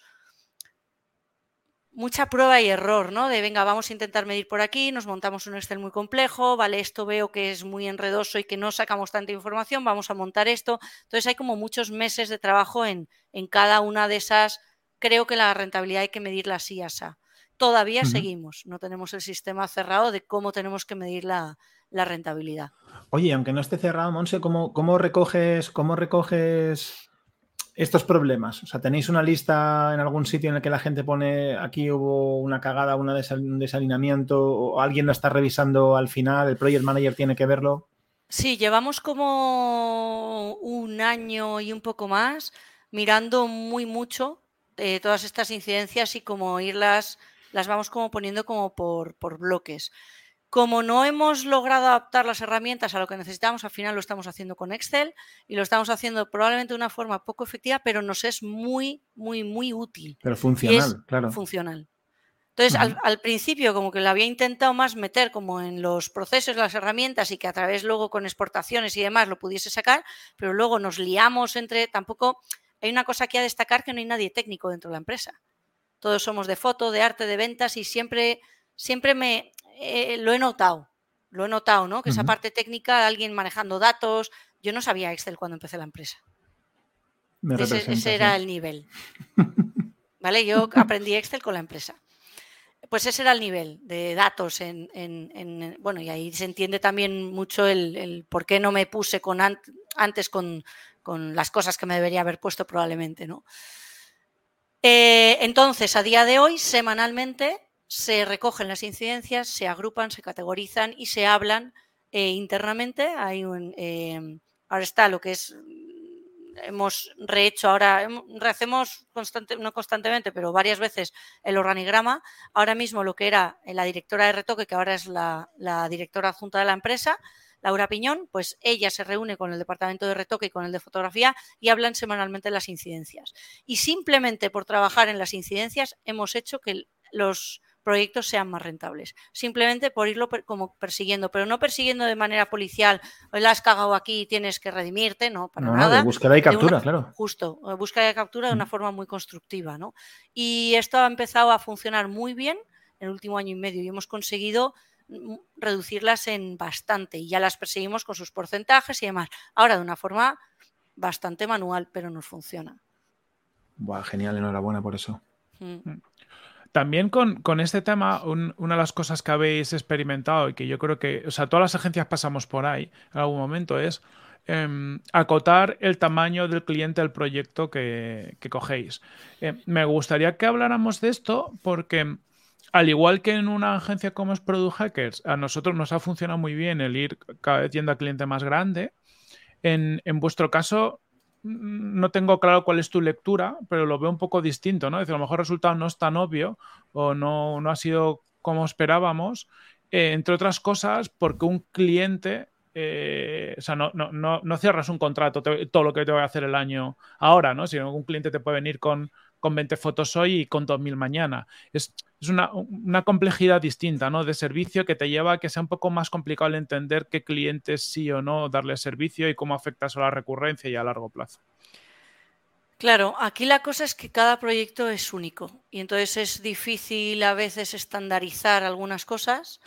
mucha prueba y error, ¿no? De venga, vamos a intentar medir por aquí, nos montamos un Excel muy complejo, vale, esto veo que es muy enredoso y que no sacamos tanta información, vamos a montar esto. Entonces hay como muchos meses de trabajo en, en cada una de esas creo que la rentabilidad hay que medirla así, asa. Todavía seguimos, no tenemos el sistema cerrado de cómo tenemos que medir la, rentabilidad. Oye, aunque no esté cerrado, Monse, ¿cómo, cómo recoges, cómo recoges estos problemas? O sea, ¿tenéis una lista en algún sitio en el que la gente pone aquí hubo una cagada, un desalineamiento, o alguien lo está revisando al final, el project manager tiene que verlo? Sí, llevamos como un año y un poco más mirando muy mucho eh, todas estas incidencias y como irlas, las vamos como poniendo como por, por bloques. Como no hemos logrado adaptar las herramientas a lo que necesitamos, al final lo estamos haciendo con Excel y lo estamos haciendo probablemente de una forma poco efectiva, pero nos es muy, muy, muy útil. Pero funcional, claro. Funcional. Entonces, al, principio como que lo había intentado más meter como en los procesos, las herramientas y que a través luego con exportaciones y demás lo pudiese sacar, pero luego nos liamos entre, tampoco, hay una cosa que a destacar que no hay nadie técnico dentro de la empresa. Todos somos de foto, de arte, de ventas y siempre, siempre me, eh, lo he notado, lo he notado, ¿no? Que esa parte técnica, alguien manejando datos, yo no sabía Excel cuando empecé la empresa. ese, era el nivel. ¿Vale? Yo aprendí Excel con la empresa. Pues ese era el nivel de datos en, bueno, y ahí se entiende también mucho el, por qué no me puse con antes con, las cosas que me debería haber puesto probablemente, ¿no? Eh, entonces, a día de hoy, semanalmente, se recogen las incidencias, se agrupan, se categorizan y se hablan eh, internamente. Hay un, em, ahora está lo que es, hemos rehecho ahora, rehacemos constante, no constantemente, pero varias veces el organigrama. Ahora mismo lo que era la directora de retoque, que ahora es la directora adjunta de la empresa, Laura Piñón, pues ella se reúne con el departamento de retoque y con el de fotografía y hablan semanalmente de las incidencias. Y simplemente por trabajar en las incidencias hemos hecho que los proyectos sean más rentables. Simplemente por irlo como persiguiendo, pero no persiguiendo de manera policial, la has cagado aquí y tienes que redimirte, no, para nada. de búsqueda y captura, claro. Justo, búsqueda y captura de una forma muy constructiva, ¿no? Y esto ha empezado a funcionar muy bien en el último año y medio y hemos conseguido mm, reducirlas en bastante y ya las perseguimos con sus porcentajes y demás. Ahora de una forma bastante manual, pero nos funciona. Buah, genial, enhorabuena por eso. Mm. Mm. También con, este tema, una de las cosas que habéis experimentado y que yo creo que, o sea, todas las agencias pasamos por ahí en algún momento es em, acotar el tamaño del cliente del proyecto que, cogéis. Eh, me gustaría que habláramos de esto porque, al igual que en una agencia como es Product Hackers, a nosotros nos ha funcionado muy bien el ir cada vez yendo a cliente más grande. En, vuestro caso, no tengo claro cuál es tu lectura, pero lo veo un poco distinto, ¿no? Es decir, a lo mejor el resultado no es tan obvio o no, no ha sido como esperábamos, eh, entre otras cosas porque un cliente, eh, o sea, no, no, no, cierras un contrato, todo lo que te voy a hacer el año ahora, ¿no? Sino un cliente te puede venir con, con 20 fotos hoy y con 2.000 mañana. Es, es una, complejidad distinta, ¿no? De servicio que te lleva a que sea un poco más complicado el entender qué clientes sí o no darle servicio y cómo afecta eso a la recurrencia y a largo plazo. Claro, aquí la cosa es que cada proyecto es único y entonces es difícil a veces estandarizar algunas cosas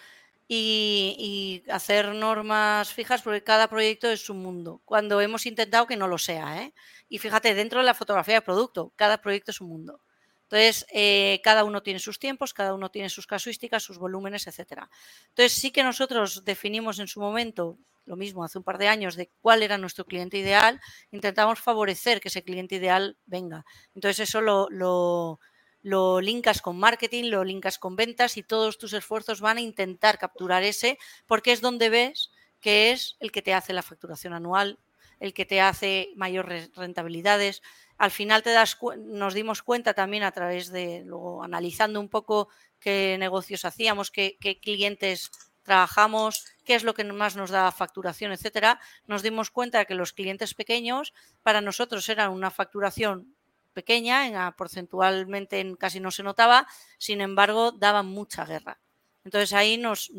y, hacer normas fijas porque cada proyecto es un mundo. Cuando hemos intentado que no lo sea, ¿eh? Y fíjate, dentro de la fotografía de producto, cada proyecto es un mundo. Entonces, eh, cada uno tiene sus tiempos, cada uno tiene sus casuísticas, sus volúmenes, etcétera. Entonces, sí que nosotros definimos en su momento, lo mismo hace un par de años, de cuál era nuestro cliente ideal, intentamos favorecer que ese cliente ideal venga. Entonces, eso lo, lo, lo linkas con marketing, lo linkas con ventas y todos tus esfuerzos van a intentar capturar ese, porque es donde ves que es el que te hace la facturación anual, el que te hace mayores rentabilidades. Al final te das nos dimos cuenta también a través de, luego analizando un poco qué negocios hacíamos, qué, clientes trabajamos, qué es lo que más nos da facturación, etcétera, nos dimos cuenta de que los clientes pequeños para nosotros eran una facturación pequeña, porcentualmente casi no se notaba, sin embargo, daban mucha guerra. Entonces ahí nos,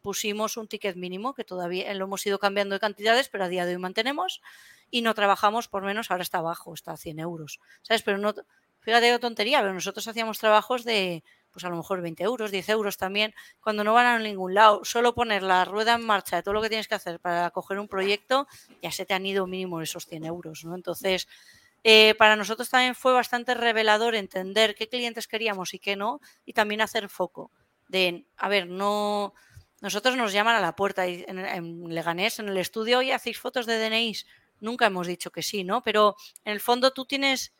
pusimos un ticket mínimo que todavía lo hemos ido cambiando de cantidades, pero a día de hoy mantenemos y no trabajamos por menos, ahora está bajo, está a 100 euros. ¿Sabes? Pero no, fíjate qué tontería, pero nosotros hacíamos trabajos de, pues a lo mejor 20 euros, 10 euros también, cuando no van a ningún lado. Solo poner la rueda en marcha de todo lo que tienes que hacer para coger un proyecto, ya se te han ido mínimo esos 100 euros, ¿no? Entonces, Eh, para nosotros también fue bastante revelador entender qué clientes queríamos y qué no, y también hacer foco de, a ver, no, nosotros nos llaman a la puerta y en, Leganés, en el estudio, y hacéis fotos de DNIs. Nunca hemos dicho que sí, ¿no? Pero en el fondo tú tienes,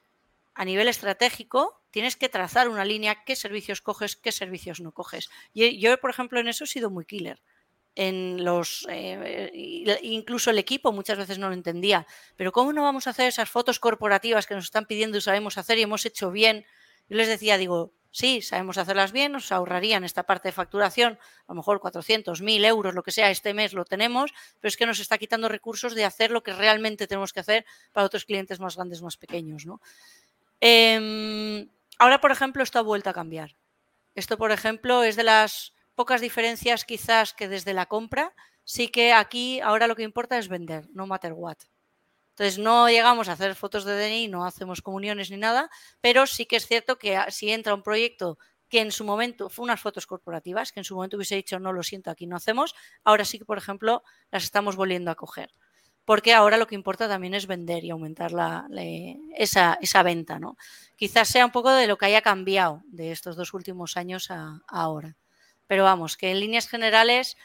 a nivel estratégico, tienes que trazar una línea, qué servicios coges, qué servicios no coges. Y yo, por ejemplo, en eso he sido muy killer en los eh, incluso el equipo muchas veces no lo entendía. Pero ¿cómo no vamos a hacer esas fotos corporativas que nos están pidiendo y sabemos hacer y hemos hecho bien? Yo les decía, digo, sí, sabemos hacerlas bien, nos ahorrarían esta parte de facturación, a lo mejor 400, 1000 euros, lo que sea, este mes lo tenemos, pero es que nos está quitando recursos de hacer lo que realmente tenemos que hacer para otros clientes más grandes, más pequeños. ¿no? Em, ahora, por ejemplo, esto ha vuelto a cambiar. Esto, por ejemplo, es de las pocas diferencias quizás que desde la compra, sí que aquí ahora lo que importa es vender, no matter what. Entonces no llegamos a hacer fotos de DNI, no hacemos comuniones ni nada, pero sí que es cierto que si entra un proyecto que en su momento fue unas fotos corporativas, que en su momento hubiese dicho no lo siento, aquí no hacemos, ahora sí que, por ejemplo, las estamos volviendo a coger. Porque ahora lo que importa también es vender y aumentar la, esa, esa, venta. ¿no? Quizás sea un poco de lo que haya cambiado de estos dos últimos años a ahora. Pero vamos, que en líneas generales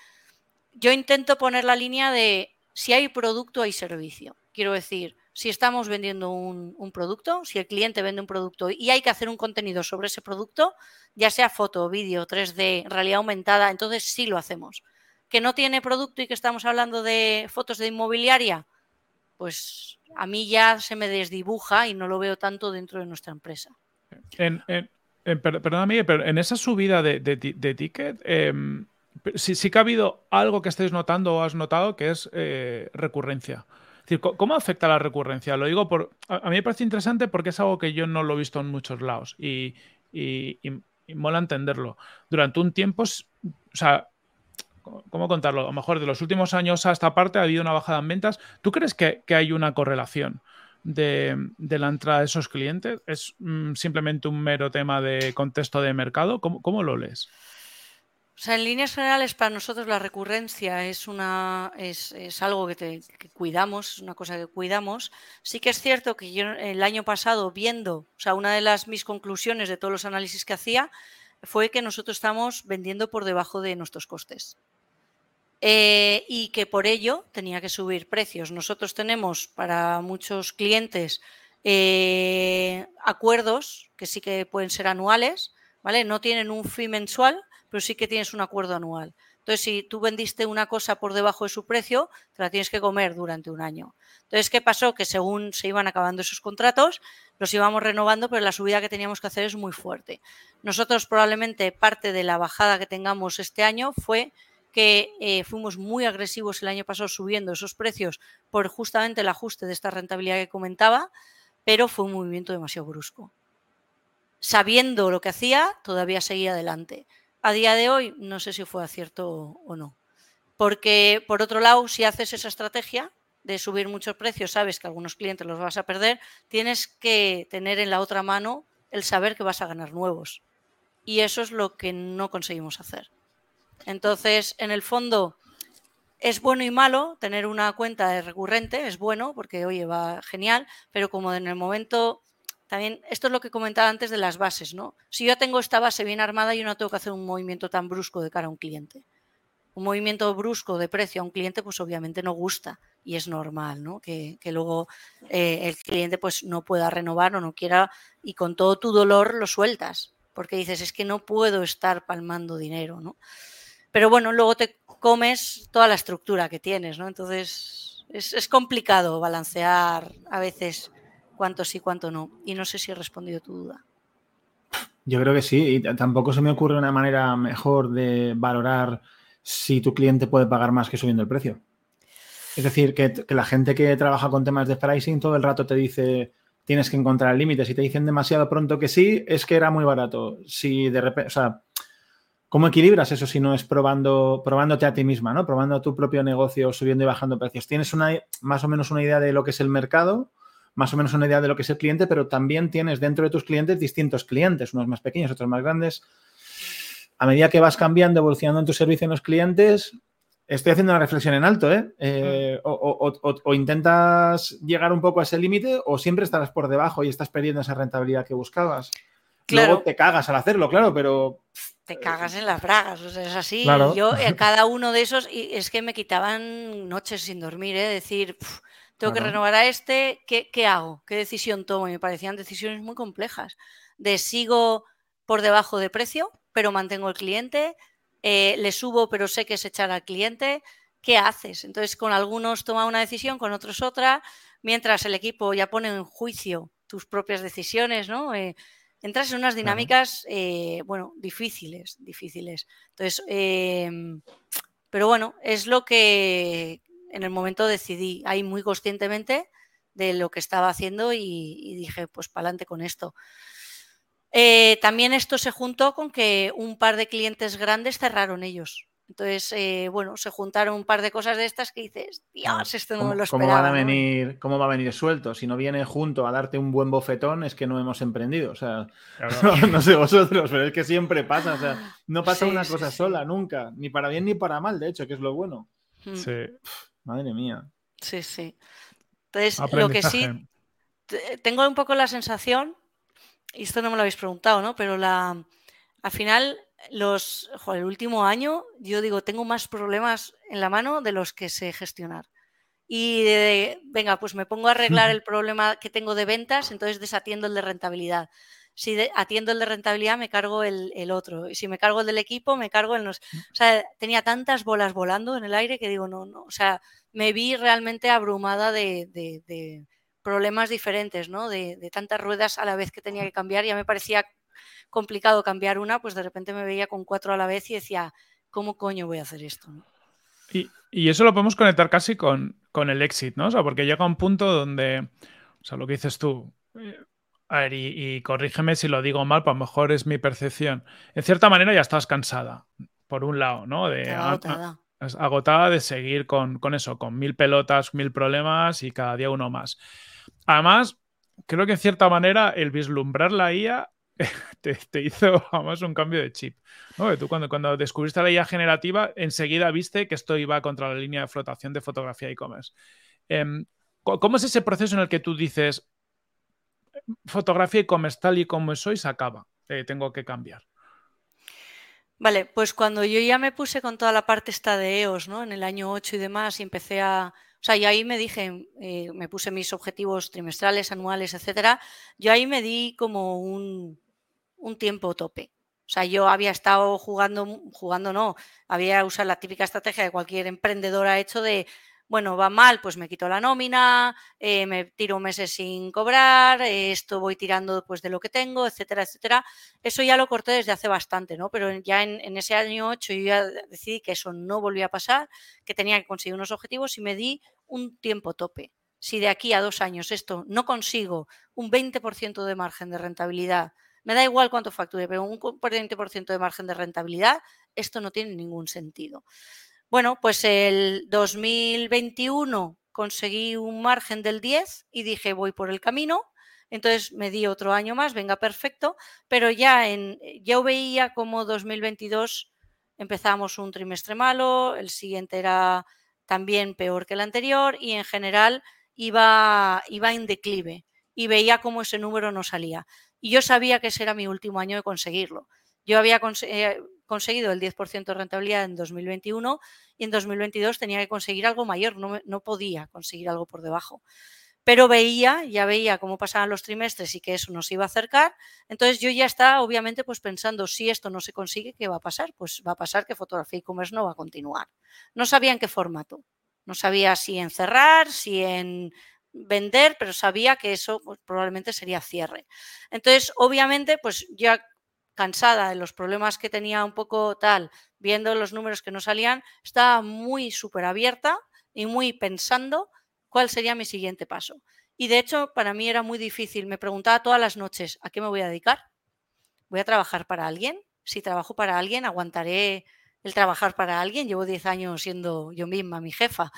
yo intento poner la línea de si hay producto, hay servicio. Quiero decir, si estamos vendiendo un, producto, si el cliente vende un producto y hay que hacer un contenido sobre ese producto, ya sea foto, vídeo, 3D, realidad aumentada, entonces sí lo hacemos. Que no tiene producto y que estamos hablando de fotos de inmobiliaria, pues a mí ya se me desdibuja y no lo veo tanto dentro de nuestra empresa. Eh, perdóname, pero en esa subida de, ticket, em, sí, que ha habido algo que estáis notando o has notado que es eh, recurrencia. ¿cómo afecta la recurrencia? Lo digo por. A, mí me parece interesante porque es algo que yo no lo he visto en muchos lados y, mola entenderlo. Durante un tiempo, o sea, ¿cómo contarlo? A lo mejor de los últimos años a esta parte ha habido una bajada en ventas. ¿Tú crees que hay una correlación? De, la entrada de esos clientes? ¿Es mm, simplemente un mero tema de contexto de mercado? ¿Cómo, lo lees? O sea, en líneas generales, para nosotros la recurrencia es, una, es, algo que, cuidamos, es una cosa que cuidamos. Sí que es cierto que yo el año pasado, viendo, o sea, una de las mis conclusiones de todos los análisis que hacía fue que nosotros estamos vendiendo por debajo de nuestros costes. Eh, y que por ello tenía que subir precios. Nosotros tenemos para muchos clientes eh, acuerdos que sí que pueden ser anuales, ¿vale? No tienen un fee mensual, pero sí que tienes un acuerdo anual. Entonces, si tú vendiste una cosa por debajo de su precio, te la tienes que comer durante un año. Entonces, ¿qué pasó? Que según se iban acabando esos contratos, los íbamos renovando, pero la subida que teníamos que hacer es muy fuerte. Nosotros probablemente parte de la bajada que tengamos este año fue que eh, fuimos muy agresivos el año pasado subiendo esos precios por justamente el ajuste de esta rentabilidad que comentaba, pero fue un movimiento demasiado brusco. Sabiendo lo que hacía, todavía seguía adelante. A día de hoy no sé si fue acierto o no. Porque, por otro lado, si haces esa estrategia de subir muchos precios, sabes que algunos clientes los vas a perder, tienes que tener en la otra mano el saber que vas a ganar nuevos. Y eso es lo que no conseguimos hacer. Entonces, en el fondo, es bueno y malo tener una cuenta recurrente, es bueno porque, oye, va genial, pero como en el momento, también, esto es lo que comentaba antes de las bases, ¿no? Si yo tengo esta base bien armada, yo no tengo que hacer un movimiento tan brusco de cara a un cliente. Un movimiento brusco de precio a un cliente, pues obviamente no gusta y es normal, ¿no? Que, luego eh, el cliente pues no pueda renovar o no quiera y con todo tu dolor lo sueltas, porque dices, es que no puedo estar palmando dinero, ¿no? Pero bueno, luego te comes toda la estructura que tienes, ¿no? Entonces es, complicado balancear a veces cuánto sí, cuánto no. Y no sé si he respondido tu duda. Yo creo que sí, y tampoco se me ocurre una manera mejor de valorar si tu cliente puede pagar más que subiendo el precio. Es decir, que, la gente que trabaja con temas de pricing todo el rato te dice tienes que encontrar límites. Si te dicen demasiado pronto que sí, es que era muy barato. Si de repente, o sea, ¿Cómo equilibras eso si no es probando, probándote a ti misma, ¿no? Probando a tu propio negocio, subiendo y bajando precios. Tienes una, más o menos una idea de lo que es el mercado, más o menos una idea de lo que es el cliente, pero también tienes dentro de tus clientes distintos clientes, unos más pequeños, otros más grandes. A medida que vas cambiando, evolucionando en tu servicio en los clientes, Estoy haciendo una reflexión en alto, ¿eh? eh mm. o, intentas llegar un poco a ese límite o siempre estarás por debajo y estás perdiendo esa rentabilidad que buscabas. Claro. Luego te cagas al hacerlo, claro, pero... Te cagas en las bragas, o sea, es así. Yo en cada uno de esos, y es que me quitaban noches sin dormir, ¿eh? Decir, tengo que renovar a este, ¿qué, ¿qué, hago? ¿Qué decisión tomo? Y me parecían decisiones muy complejas. De sigo por debajo de precio, pero mantengo el cliente, eh, le subo, pero sé que es echar al cliente. ¿Qué haces? Entonces, con algunos toma una decisión, con otros otra, mientras el equipo ya pone en juicio tus propias decisiones, ¿no? Eh, entras en unas dinámicas, eh, bueno, difíciles, difíciles. Entonces, em, pero bueno, es lo que en el momento decidí, ahí muy conscientemente de lo que estaba haciendo y, y dije, pues para adelante con esto. Eh, también esto se juntó con que un par de clientes grandes cerraron ellos. Entonces, eh, bueno, se juntaron un par de cosas de estas que dices, Dios, esto no me lo esperaba. ¿cómo, van a venir, ¿Cómo va a venir suelto? Si no viene junto a darte un buen bofetón, es que no hemos emprendido. O sea, no, sé vosotros, pero es que siempre pasa. O sea, no pasa una cosa sola, nunca. Ni para bien ni para mal, de hecho, que es lo bueno. Mm. Sí. Madre mía. Sí, sí. Entonces, lo que sí, tengo un poco la sensación y esto no me lo habéis preguntado, ¿no? Pero la, al final, los, el último año, yo digo, tengo más problemas en la mano de los que sé gestionar. Y de, venga, pues me pongo a arreglar el problema que tengo de ventas, entonces desatiendo el de rentabilidad. Si atiendo el de rentabilidad, me cargo el, otro. Y si me cargo el del equipo, me cargo el... O sea, tenía tantas bolas volando en el aire que digo, no, no. O sea, me vi realmente abrumada de problemas diferentes, ¿no? De, tantas ruedas a la vez que tenía que cambiar. Ya me parecía complicado cambiar una, pues de repente me veía con cuatro a la vez y decía, ¿cómo coño voy a hacer esto? Y, eso lo podemos conectar casi con, con el éxito, ¿no? O sea, porque llega un punto donde, o sea, lo que dices tú, eh, a ver, y, corrígeme si lo digo mal, pues a lo mejor es mi percepción. En cierta manera ya estás cansada, por un lado, ¿no? De, agotada. agotada de seguir con, con, eso, con mil pelotas, mil problemas y cada día uno más. Además, creo que en cierta manera el vislumbrar la IA te, hizo además un cambio de chip. Tú cuando, cuando descubriste la IA generativa, enseguida viste que esto iba contra la línea de flotación de fotografía e-commerce. Em, ¿Cómo es ese proceso en el que tú dices, fotografía e-commerce tal y como soy se acaba, eh, tengo que cambiar? Vale, pues cuando yo ya me puse con toda la parte esta de EOS, ¿no? En el año 8 y demás, y empecé a, o sea, yo ahí me dije, eh, me puse mis objetivos trimestrales, anuales, etcétera. Yo ahí me di como un, un tiempo tope. O sea, yo había estado jugando, jugando no, había usado la típica estrategia que cualquier emprendedor ha hecho de bueno, va mal, pues me quito la nómina, eh, me tiro meses sin cobrar, eh, esto voy tirando pues de lo que tengo, etcétera, etcétera. Eso ya lo corté desde hace bastante, ¿no? Pero ya en, ese año 8 yo ya decidí que eso no volvía a pasar, que tenía que conseguir unos objetivos y me di un tiempo tope. Si de aquí a dos años esto no consigo un 20% de margen de rentabilidad, me da igual cuánto facture, pero un 20% de margen de rentabilidad, esto no tiene ningún sentido. Bueno, pues el 2021 conseguí un margen del 10 y dije voy por el camino. Entonces me di otro año más, venga, perfecto, pero ya en yo veía como 2022 empezamos un trimestre malo, el siguiente era también peor que el anterior y en general iba, iba en declive y veía cómo ese número no salía. Y yo sabía que ese era mi último año de conseguirlo. Yo había eh, conseguido el 10% de rentabilidad en 2021 y en 2022 tenía que conseguir algo mayor, no, no podía conseguir algo por debajo. Pero veía, ya veía cómo pasaban los trimestres y que eso nos iba a acercar. Entonces yo ya estaba obviamente pues pensando, si esto no se consigue, ¿qué va a pasar? Pues va a pasar que fotografía e-commerce no va a continuar. No sabía en qué formato. No sabía si en cerrar, si en vender, pero sabía que eso pues, probablemente sería cierre. Entonces, obviamente, pues ya cansada de los problemas que tenía un poco tal, viendo los números que no salían, estaba muy súper abierta y muy pensando cuál sería mi siguiente paso. Y de hecho, para mí era muy difícil. Me preguntaba todas las noches, ¿a qué me voy a dedicar? ¿Voy a trabajar para alguien? Si trabajo para alguien, aguantaré el trabajar para alguien. Llevo 10 años siendo yo misma mi jefa.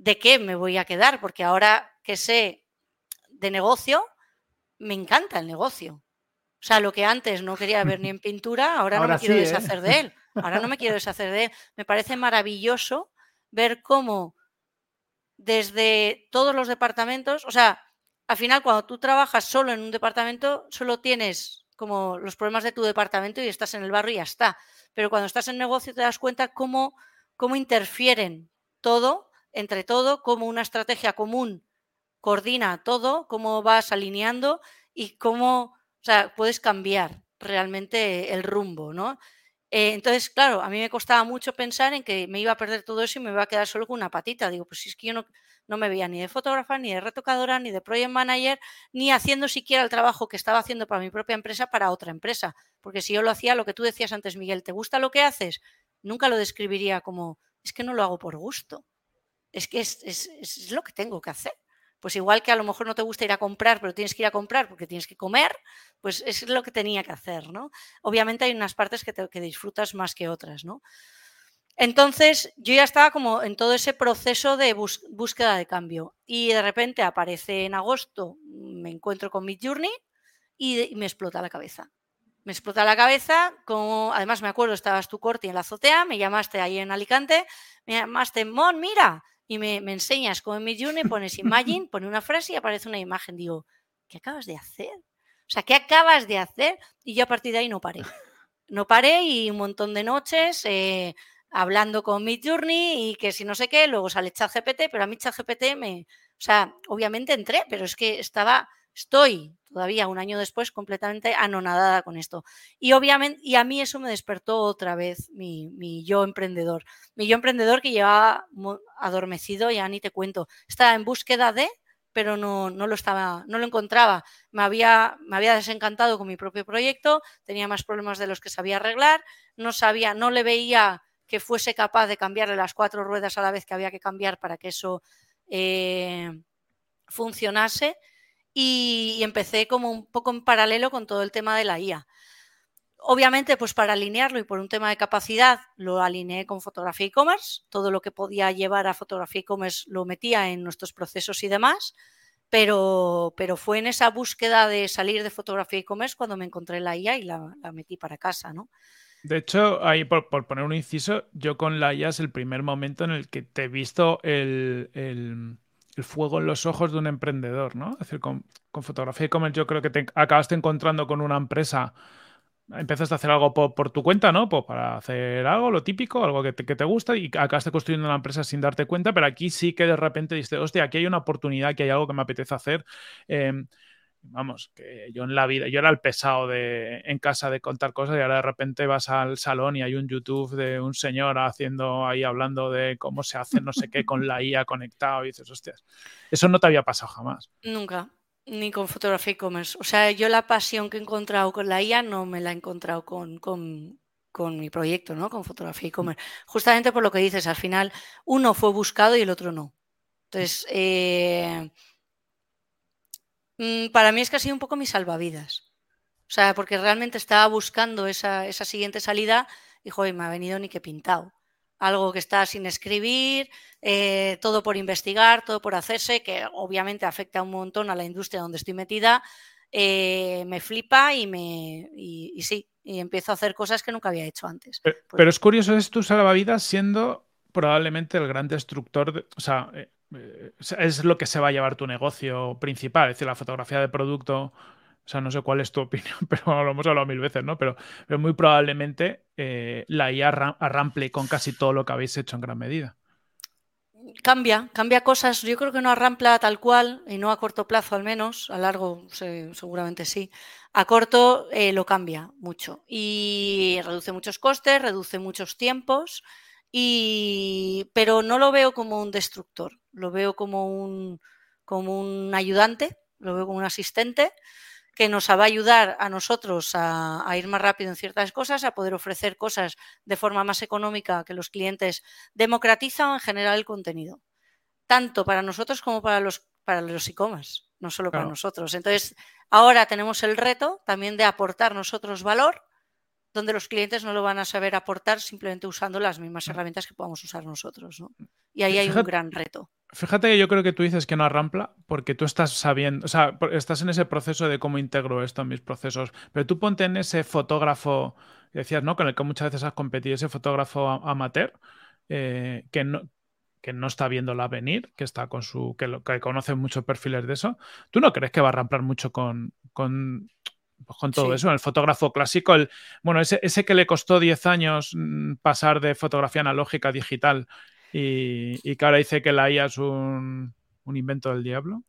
¿De qué me voy a quedar? Porque ahora que sé de negocio, me encanta el negocio O sea, lo que antes no quería ver ni en pintura, ahora, no me quiero ¿eh? deshacer de él. Ahora no me quiero deshacer de él. Me parece maravilloso ver cómo desde todos los departamentos, o sea, al final cuando tú trabajas solo en un departamento, solo tienes como los problemas de tu departamento y estás en el barrio y ya está. Pero cuando estás en negocio te das cuenta cómo, cómo interfieren todo, entre todo, cómo una estrategia común coordina todo, cómo vas alineando y cómo o sea, puedes cambiar realmente el rumbo, ¿no? Eh, entonces, claro, a mí me costaba mucho pensar en que me iba a perder todo eso y me iba a quedar solo con una patita. Digo, pues si es que yo no, no me veía ni de fotógrafa, ni de retocadora, ni de project manager, ni haciendo siquiera el trabajo que estaba haciendo para mi propia empresa para otra empresa. Porque si yo lo hacía, lo que tú decías antes, Miguel, ¿te gusta lo que haces? Nunca lo describiría como, es que no lo hago por gusto. Es que es, es, es lo que tengo que hacer pues igual que a lo mejor no te gusta ir a comprar, pero tienes que ir a comprar porque tienes que comer, pues es lo que tenía que hacer, ¿no? Obviamente hay unas partes que, que disfrutas más que otras, ¿no? Entonces yo ya estaba como en todo ese proceso de búsqueda de cambio y de repente aparece en agosto, me encuentro con Midjourney y, y me explota la cabeza. Me explota la cabeza, como además me acuerdo, estabas tú Corti en la azotea, me llamaste ahí en Alicante, me llamaste, Mon, mira, y me, enseñas como en Midjourney, pones Imagine, pone una frase y aparece una imagen. Digo, ¿qué acabas de hacer? O sea, ¿qué acabas de hacer? Y yo a partir de ahí no paré. No paré y un montón de noches eh, hablando con Midjourney y que si no sé qué, luego sale ChatGPT, pero a mí ChatGPT me... O sea, obviamente entré, pero es que estaba, estoy todavía un año después completamente anonadada con esto. Y obviamente, y a mí eso me despertó otra vez mi, yo emprendedor. Mi yo emprendedor que llevaba adormecido, ya ni te cuento. Estaba en búsqueda de, pero no, no lo estaba, no lo encontraba. Me había, me había desencantado con mi propio proyecto, tenía más problemas de los que sabía arreglar, no sabía, no le veía que fuese capaz de cambiarle las cuatro ruedas a la vez que había que cambiar para que eso eh, funcionase y, empecé como un poco en paralelo con todo el tema de la IA. Obviamente, pues para alinearlo y por un tema de capacidad, lo alineé con fotografía e-commerce. Todo lo que podía llevar a fotografía e-commerce lo metía en nuestros procesos y demás. Pero, pero fue en esa búsqueda de salir de fotografía e-commerce cuando me encontré la IA y la, metí para casa, ¿no? De hecho, ahí por, poner un inciso, yo con la IA es el primer momento en el que te he visto el el fuego en los ojos de un emprendedor, ¿no? Es decir, con, fotografía y comer yo creo que te acabaste encontrando con una empresa, empezaste a hacer algo por, tu cuenta, ¿no? Pues para hacer algo, lo típico, algo que te, que te, gusta y acabaste construyendo una empresa sin darte cuenta, pero aquí sí que de repente dices, hostia, aquí hay una oportunidad, aquí hay algo que me apetece hacer. Em, vamos, que yo en la vida, yo era el pesado de en casa de contar cosas y ahora de repente vas al salón y hay un YouTube de un señor haciendo ahí hablando de cómo se hace no sé qué con la IA conectado y dices, hostias, eso no te había pasado jamás. Nunca, ni con fotografía e-commerce. O sea, yo la pasión que he encontrado con la IA no me la he encontrado con, con, con mi proyecto, ¿no? Con fotografía e-commerce. Justamente por lo que dices, al final uno fue buscado y el otro no. Entonces, eh, Mm, para mí es que ha sido un poco mi salvavidas. O sea, porque realmente estaba buscando esa, siguiente salida y, joder, me ha venido ni que pintado. Algo que está sin escribir, eh, todo por investigar, todo por hacerse, que obviamente afecta un montón a la industria donde estoy metida, eh, me flipa y me y, sí, y empiezo a hacer cosas que nunca había hecho antes. Pero, pues es curioso, es tu salvavidas siendo probablemente el gran destructor, de, o sea, eh, es lo que se va a llevar tu negocio principal, es decir, la fotografía de producto. O sea, no sé cuál es tu opinión, pero lo hemos hablado mil veces, ¿no? Pero, muy probablemente eh, la IA arrample con casi todo lo que habéis hecho en gran medida. Cambia, cambia cosas. Yo creo que no arrampla tal cual, y no a corto plazo al menos, a largo seguramente sí. A corto eh, lo cambia mucho y reduce muchos costes, reduce muchos tiempos pero no lo veo como un destructor, lo veo como un, como un ayudante, lo veo como un asistente que nos va a ayudar a nosotros a, ir más rápido en ciertas cosas, a poder ofrecer cosas de forma más económica que los clientes democratizan en general el contenido, tanto para nosotros como para los para los e-commerce, no solo para nosotros. Entonces, ahora tenemos el reto también de aportar nosotros valor donde los clientes no lo van a saber aportar simplemente usando las mismas mm. herramientas que podamos usar nosotros. ¿no? Y ahí hay un gran reto. Fíjate que yo creo que tú dices que no arrampla porque tú estás sabiendo, o sea, estás en ese proceso de cómo integro esto en mis procesos, pero tú ponte en ese fotógrafo, decías, ¿no? Con el que muchas veces has competido, ese fotógrafo amateur, eh, que, no, que no está viéndola venir, que está con su, que, lo, que conoce muchos perfiles de eso. ¿Tú no crees que va a arramplar mucho con, con pues con todo eso, el fotógrafo clásico, el, bueno, ese, ese que le costó 10 años mm, pasar de fotografía analógica a digital y, que ahora dice que la IA es un, invento del diablo.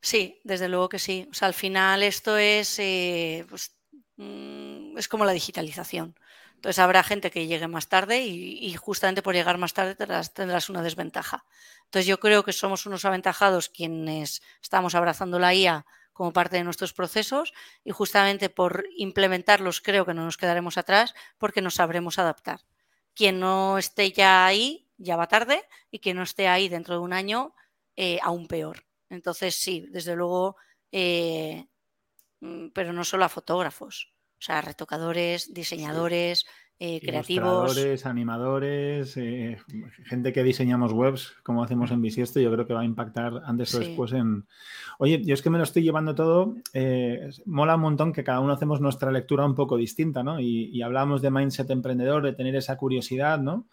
Sí, desde luego que sí. O sea, al final esto es, eh, pues, mm, es como la digitalización. Entonces habrá gente que llegue más tarde y, justamente por llegar más tarde tendrás, tendrás, una desventaja. Entonces yo creo que somos unos aventajados quienes estamos abrazando la IA como parte de nuestros procesos y justamente por implementarlos creo que no nos quedaremos atrás porque nos sabremos adaptar. Quien no esté ya ahí ya va tarde y quien no esté ahí dentro de un año eh, aún peor. Entonces sí, desde luego, eh, mm, pero no solo a fotógrafos, o sea, retocadores, diseñadores, eh, creativos. animadores, eh, gente que diseñamos webs, como hacemos en Bisiesto, yo creo que va a impactar antes o después en... Oye, yo es que me lo estoy llevando todo, eh, mola un montón que cada uno hacemos nuestra lectura un poco distinta, ¿no? Y, y hablamos de mindset emprendedor, de tener esa curiosidad, ¿no?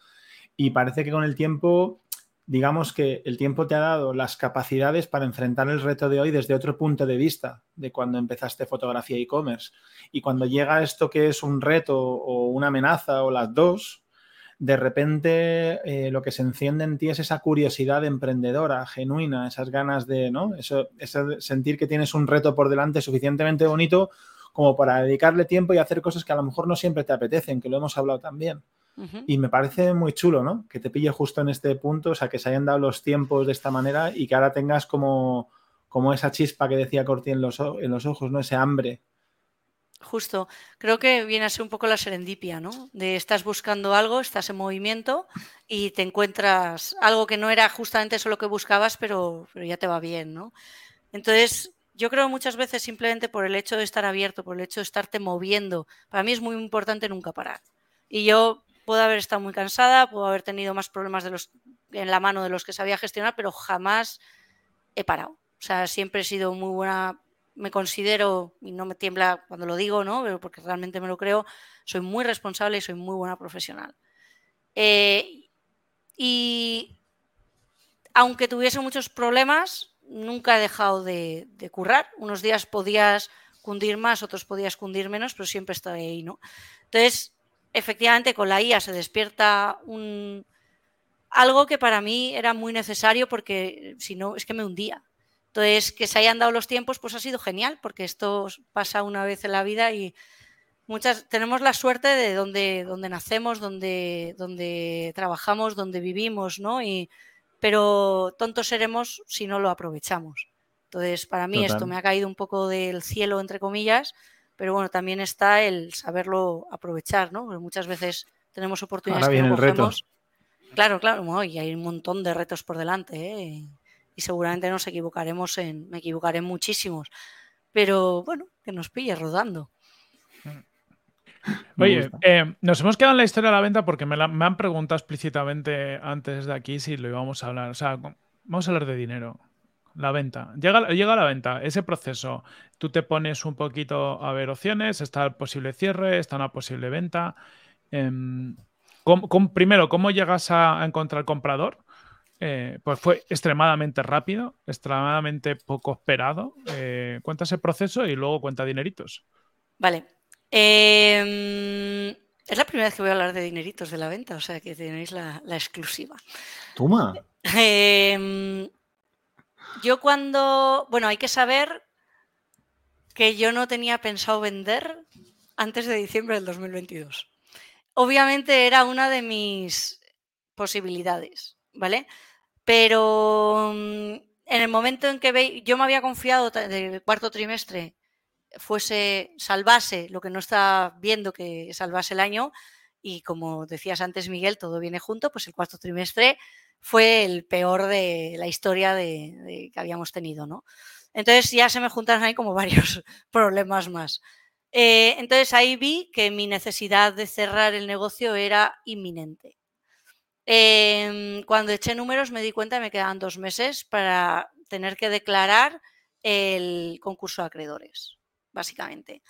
Y parece que con el tiempo digamos que el tiempo te ha dado las capacidades para enfrentar el reto de hoy desde otro punto de vista de cuando empezaste fotografía e-commerce. Y cuando llega esto que es un reto o una amenaza o las dos, de repente eh, lo que se enciende en ti es esa curiosidad emprendedora, genuina, esas ganas de, ¿no? Eso, sentir que tienes un reto por delante suficientemente bonito como para dedicarle tiempo y hacer cosas que a lo mejor no siempre te apetecen, que lo hemos hablado también. Y me parece muy chulo, ¿no? Que te pille justo en este punto, o sea, que se hayan dado los tiempos de esta manera y que ahora tengas como, como esa chispa que decía Corti en los, en los ojos, ¿no? Ese hambre. Justo, creo que viene a ser un poco la serendipia, ¿no? De estás buscando algo, estás en movimiento y te encuentras algo que no era justamente eso lo que buscabas, pero, pero ya te va bien, ¿no? Entonces, yo creo muchas veces simplemente por el hecho de estar abierto, por el hecho de estarte moviendo, para mí es muy importante nunca parar. Y yo Puedo haber estado muy cansada, puedo haber tenido más problemas de los, en la mano de los que sabía gestionar, pero jamás he parado. O sea, siempre he sido muy buena, me considero, y no me tiembla cuando lo digo, ¿no? Pero porque realmente me lo creo, soy muy responsable y soy muy buena profesional. Eh, y aunque tuviese muchos problemas, nunca he dejado de, de, currar. Unos días podías cundir más, otros podías cundir menos, pero siempre estoy ahí, ¿no? Entonces, efectivamente con la IA se despierta un, algo que para mí era muy necesario porque si no es que me hundía. Entonces, que se hayan dado los tiempos, pues ha sido genial, porque esto pasa una vez en la vida y muchas tenemos la suerte de donde, donde nacemos, donde, donde trabajamos, donde vivimos, ¿no? Y, pero tontos seremos si no lo aprovechamos. Entonces, para mí esto me ha caído un poco del cielo, entre comillas, pero bueno, también está el saberlo aprovechar, ¿no? Porque muchas veces tenemos oportunidades que no cogemos. Claro, claro, y hay un montón de retos por delante, ¿eh? y seguramente nos equivocaremos en, me equivocaré en muchísimos, pero bueno, que nos pille rodando. Oye, eh, nos hemos quedado en la historia de la venta porque me, me, han preguntado explícitamente antes de aquí si lo íbamos a hablar. O sea, vamos a hablar de dinero la venta. Llega, llega la venta, ese proceso. Tú te pones un poquito a ver opciones, está el posible cierre, está una posible venta. Em, primero, ¿cómo llegas a, encontrar comprador? Eh, pues fue extremadamente rápido, extremadamente poco esperado. Eh, cuenta ese proceso y luego cuenta dineritos. Vale. Em, es la primera vez que voy a hablar de dineritos de la venta, o sea que tenéis la, la exclusiva. Toma. Yo cuando, bueno, hay que saber que yo no tenía pensado vender antes de diciembre del 2022. Obviamente era una de mis posibilidades, ¿vale? Pero mm, en el momento en que yo me había confiado del cuarto trimestre fuese salvase lo que no está viendo que salvase el año y como decías antes Miguel, todo viene junto, pues el cuarto trimestre fue el peor de la historia que habíamos tenido, ¿no? Entonces ya se me juntaron ahí como varios problemas más. Eh, entonces ahí vi que mi necesidad de cerrar el negocio era inminente. Em, cuando eché números me di cuenta que me quedaban dos meses para tener que declarar el concurso de acreedores, básicamente.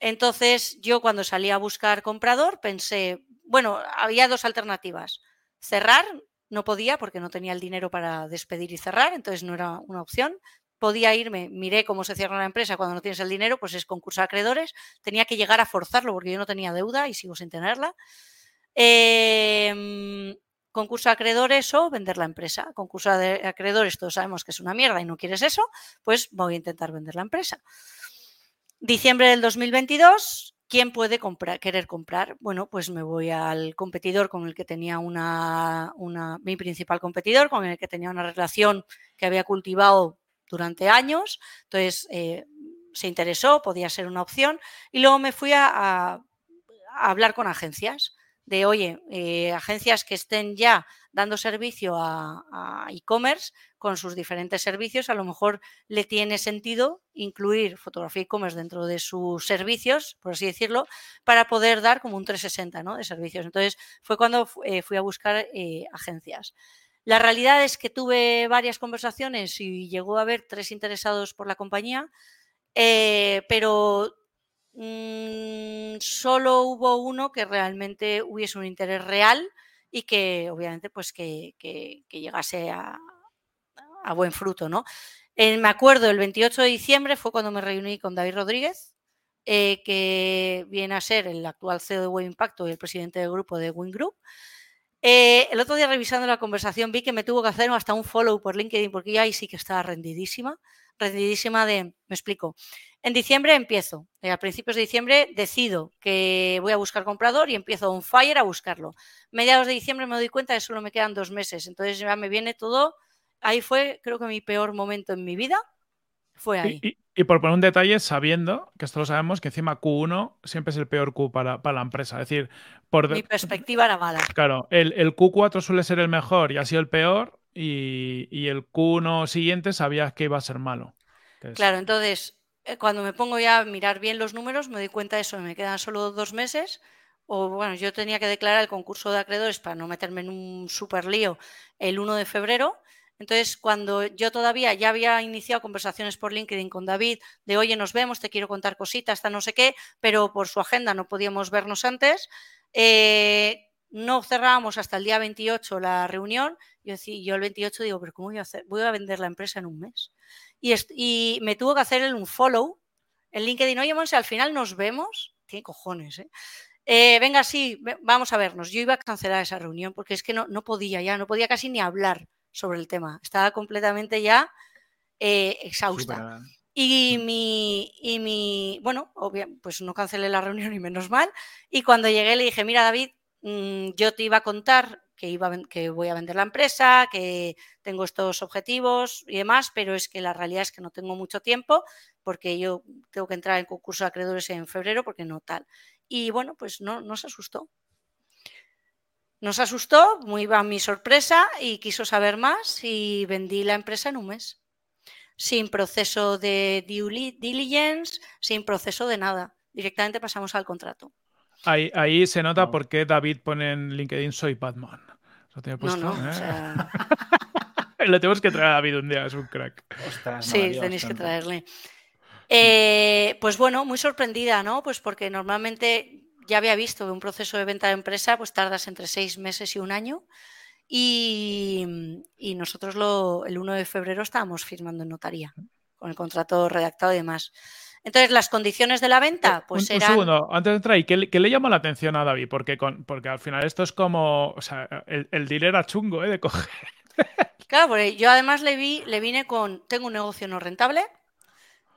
Entonces, yo cuando salí a buscar comprador pensé, bueno, había dos alternativas. Cerrar, no podía porque no tenía el dinero para despedir y cerrar, entonces no era una opción. Podía irme, miré cómo se cierra una empresa cuando no tienes el dinero, pues es concurso de acreedores. Tenía que llegar a forzarlo porque yo no tenía deuda y sigo sin tenerla. Eh, concurso de acreedores o vender la empresa. Concurso de acreedores, todos sabemos que es una mierda y no quieres eso, pues voy a intentar vender la empresa. Diciembre del 2022, ¿quién puede comprar, querer comprar? Bueno, pues me voy al competidor con el que tenía una, mi principal competidor, con el que tenía una relación que había cultivado durante años. Entonces, eh, se interesó, podía ser una opción. Y luego me fui a hablar con agencias de, oye, eh, agencias que estén ya dando servicio a, e-commerce con sus diferentes servicios, a lo mejor le tiene sentido incluir fotografía e-commerce dentro de sus servicios, por así decirlo, para poder dar como un 360 ¿no? de servicios. Entonces fue cuando eh, fui a buscar eh, agencias. La realidad es que tuve varias conversaciones y llegó a haber tres interesados por la compañía, pero Mm, solo hubo uno que realmente hubiese un interés real y que obviamente pues que, llegase a, buen fruto, ¿no? Eh, me acuerdo, el 28 de diciembre fue cuando me reuní con David Rodríguez, eh, que viene a ser el actual CEO de Web Impacto y el presidente del grupo de Win Group. Eh, el otro día revisando la conversación vi que me tuvo que hacer hasta un follow por LinkedIn porque ya ahí sí que estaba rendidísima, rendidísima de, me explico, en diciembre empiezo, eh, a principios de diciembre decido que voy a buscar comprador y empiezo un fire a buscarlo. Mediados de diciembre me doy cuenta de que solo me quedan dos meses, entonces ya me viene todo. Ahí fue, creo que mi peor momento en mi vida fue ahí. Y, por poner un detalle, sabiendo, que esto lo sabemos, que encima Q1 siempre es el peor Q para, la empresa. Es decir, por... Mi perspectiva era mala. Claro, el, Q4 suele ser el mejor y ha sido el peor, y, y el Q1 siguiente sabías que iba a ser malo. Claro, entonces cuando me pongo ya a mirar bien los números, me doy cuenta de eso, me quedan solo dos meses. O bueno, yo tenía que declarar el concurso de acreedores para no meterme en un super lío el 1 de febrero. Entonces, cuando yo todavía ya había iniciado conversaciones por LinkedIn con David de, oye, nos vemos, te quiero contar cositas, hasta no sé qué, pero por su agenda no podíamos vernos antes, eh, no cerrábamos hasta el día 28 la reunión. Yo, yo el 28 digo, pero ¿cómo voy a hacer? Voy a vender la empresa en un mes y, me tuvo que hacer un follow en LinkedIn. Oye, Monse, al final nos vemos. Tiene cojones, ¿eh? ¿eh? venga, sí, vamos a vernos. Yo iba a cancelar esa reunión porque es que no, no podía ya, no podía casi ni hablar sobre el tema. Estaba completamente ya eh, exhausta. Y mm. mi, y mi, bueno, pues no cancelé la reunión y menos mal. Y cuando llegué le dije, mira David, mm, yo te iba a contar que, iba que voy a vender la empresa, que tengo estos objetivos y demás, pero es que la realidad es que no tengo mucho tiempo porque yo tengo que entrar en concurso de acreedores en febrero porque no tal. Y bueno, pues no nos asustó. Nos asustó, muy a mi sorpresa, y quiso saber más y vendí la empresa en un mes. Sin proceso de due diligence, sin proceso de nada. Directamente pasamos al contrato. Ahí, se nota por qué David pone en LinkedIn soy Batman. no, no, ¿eh? Lo tenemos que traer a David un día, es un crack. sí, tenéis que traerle. Eh, pues bueno, muy sorprendida, ¿no? Pues porque normalmente ya había visto que un proceso de venta de empresa pues tardas entre seis meses y un año. Y, nosotros lo, el 1 de febrero estábamos firmando en notaría, con el contrato redactado y demás. Entonces, las condiciones de la venta, eh, pues un, Un segundo, antes de entrar ahí, ¿qué, le llama la atención a David? Porque, con, porque al final esto es como, o sea, el, el deal era chungo, ¿eh? De coger. Claro, porque yo además le vi, le vine con, tengo un negocio no rentable,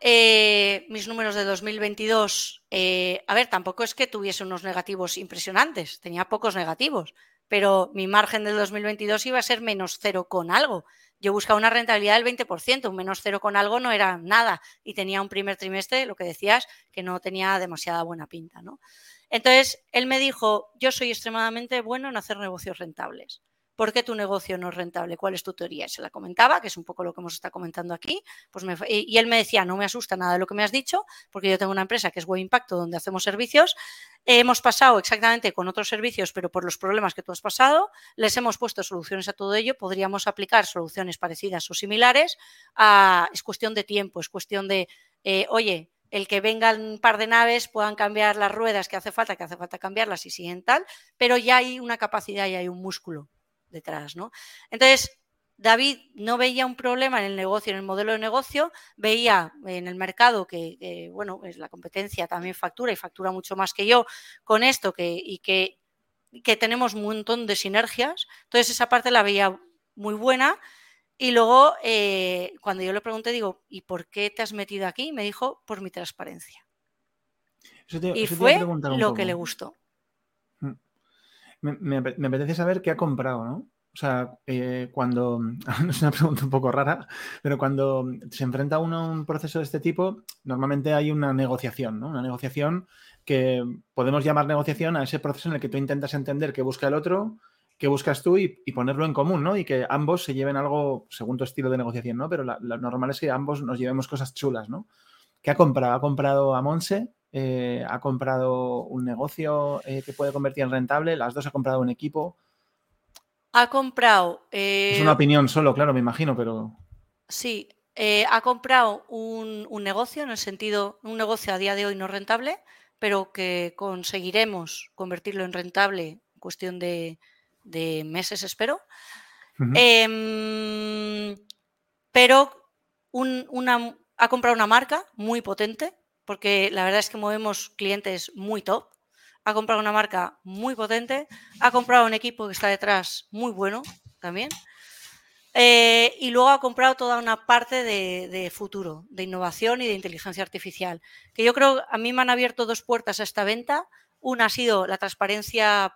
eh, mis números de 2022, eh, a ver, tampoco es que tuviese unos negativos impresionantes, tenía pocos negativos, pero mi margen del 2022 iba a ser menos cero con algo yo buscaba una rentabilidad del 20%, un menos cero con algo no era nada y tenía un primer trimestre, lo que decías, que no tenía demasiada buena pinta, ¿no? Entonces, él me dijo, yo soy extremadamente bueno en hacer negocios rentables. ¿Por qué tu negocio no es rentable? ¿Cuál es tu teoría? Se la comentaba, que es un poco lo que hemos estado comentando aquí. Pues y él me decía, no me asusta nada de lo que me has dicho, porque yo tengo una empresa que es Web Impacto, donde hacemos servicios. Hemos pasado exactamente con otros servicios, pero por los problemas que tú has pasado, les hemos puesto soluciones a todo ello. Podríamos aplicar soluciones parecidas o similares. es cuestión de tiempo, es cuestión de, eh, oye, el que vengan un par de naves puedan cambiar las ruedas que hace falta, que hace falta cambiarlas y siguen tal, pero ya hay una capacidad y hay un músculo detrás, ¿no? Entonces, David no veía un problema en el negocio, en el modelo de negocio, veía en el mercado que, bueno, es la competencia también factura y factura mucho más que yo con esto que, y que, que tenemos un montón de sinergias. Entonces, esa parte la veía muy buena. Y luego, eh, cuando yo le pregunté, digo, ¿y por qué te has metido aquí? Me dijo, por mi transparencia. y fue lo que le gustó. Me, apetece saber qué ha comprado, ¿no? O sea, eh, cuando, es una pregunta un poco rara, pero cuando se enfrenta uno a un proceso de este tipo, normalmente hay una negociación, ¿no? Una negociación que podemos llamar negociación a ese proceso en el que tú intentas entender qué busca el otro, qué buscas tú y, ponerlo en común, ¿no? Y que ambos se lleven algo según tu estilo de negociación, ¿no? Pero lo normal es que ambos nos llevemos cosas chulas, ¿no? ¿Qué ha comprado? Ha comprado a Monse eh, ha comprado un negocio eh, que puede convertir en rentable, las dos ha comprado un equipo. Ha comprado... es una eh, opinión solo, claro, me imagino, pero... Sí, ha comprado un, negocio en el sentido, un negocio a día de hoy no rentable, pero que conseguiremos convertirlo en rentable en cuestión de, meses, espero. Em, pero una, ha comprado una marca muy potente porque la verdad es que movemos clientes muy top. Ha comprado una marca muy potente, ha comprado un equipo que está detrás muy bueno también. Eh, y luego ha comprado toda una parte de, futuro, de innovación y de inteligencia artificial, que yo creo a mí me han abierto dos puertas a esta venta. Una ha sido la transparencia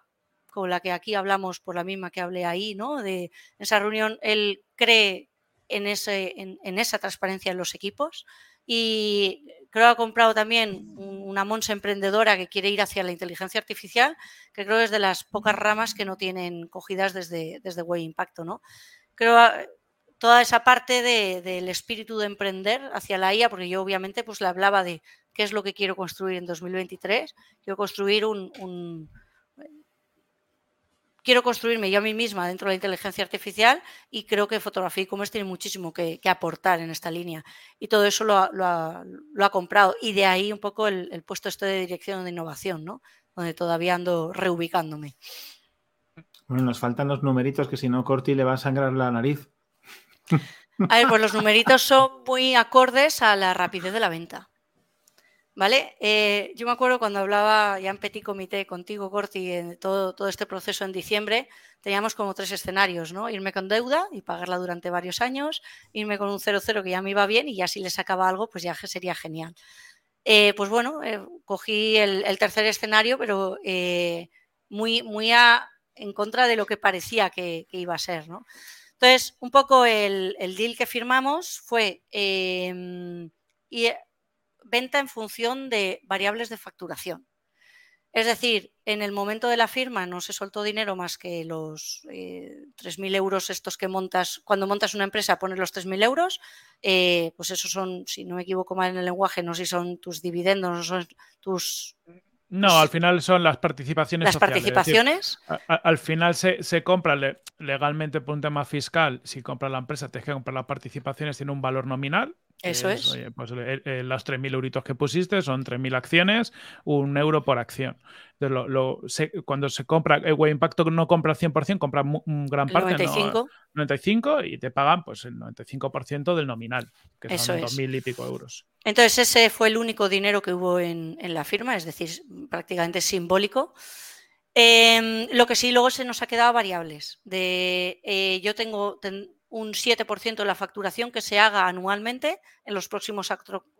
con la que aquí hablamos, por la misma que hablé ahí, ¿no? De esa reunión, él cree en, ese, en esa transparencia en los equipos y creo que ha comprado también una Monza emprendedora que quiere ir hacia la inteligencia artificial, que creo que es de las pocas ramas que no tienen cogidas desde, desde Way Impacto. ¿no? Creo que toda esa parte del espíritu de emprender hacia la IA, porque yo obviamente pues le hablaba de qué es lo que quiero construir en 2023. Quiero construir un quiero construirme yo a mí misma dentro de la inteligencia artificial y creo que fotografía y commerce tiene muchísimo que, aportar en esta línea. Y todo eso lo ha, comprado. Y de ahí un poco el, puesto este de dirección de innovación, ¿no? Donde todavía ando reubicándome. Bueno, nos faltan los numeritos que si no Corti le va a sangrar la nariz. A ver, pues los numeritos son muy acordes a la rapidez de la venta. ¿Vale? Eh, yo me acuerdo cuando hablaba ya en Petit Comité contigo, Corti, en todo, todo este proceso en diciembre, teníamos como tres escenarios, ¿no? Irme con deuda y pagarla durante varios años, irme con un 0-0 que ya me iba bien y ya si le sacaba algo, pues ya sería genial. Eh, pues bueno, eh, cogí el, tercer escenario, pero muy, muy en contra de lo que parecía que, iba a ser, ¿no? Entonces, un poco el, el deal que firmamos fue em, venta en función de variables de facturación. Es decir, en el momento de la firma no se soltó dinero más que los 3.000 eh, euros estos que montas, cuando montas una empresa pones los 3.000 euros, eh, pues esos son, si no me equivoco mal en el lenguaje, no sé si son tus dividendos, no son tus no, al final son las participaciones. Las participaciones. al final se, se compra legalmente por un tema fiscal. Si compra la empresa, tienes que comprar las participaciones, tiene un valor nominal. Eso es. pues eh, eh, las 3.000 euritos que pusiste son 3.000 acciones, un euro por acción. lo, cuando se compra, el eh, Impacto no compra el 100%, compra un gran parte. 95. 95 y te pagan pues el 95% del nominal, que son 2.000 y pico euros. Entonces ese fue el único dinero que hubo en, la firma, es decir, prácticamente simbólico. Em, lo que sí luego se nos ha quedado variables. De, yo tengo un 7% de la facturación que se haga anualmente en los próximos,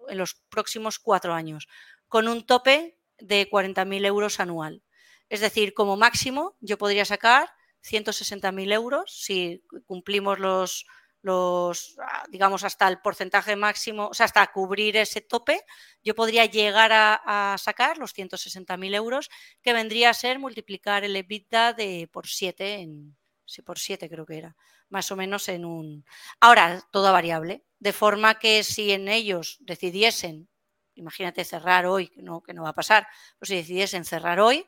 en los próximos cuatro años, con un tope de 40.000 euros anual. Es decir, como máximo yo podría sacar 160.000 euros si cumplimos los, los, ah, digamos, hasta el porcentaje máximo, o sea, hasta cubrir ese tope, yo podría llegar a, sacar los 160.000 euros, que vendría a ser multiplicar el EBITDA de, por 7 en, si por 7 creo que era, más o menos en un... Ahora, toda variable, de forma que si en ellos decidiesen, imagínate cerrar hoy, que no, que no va a pasar, pues si decidiesen cerrar hoy,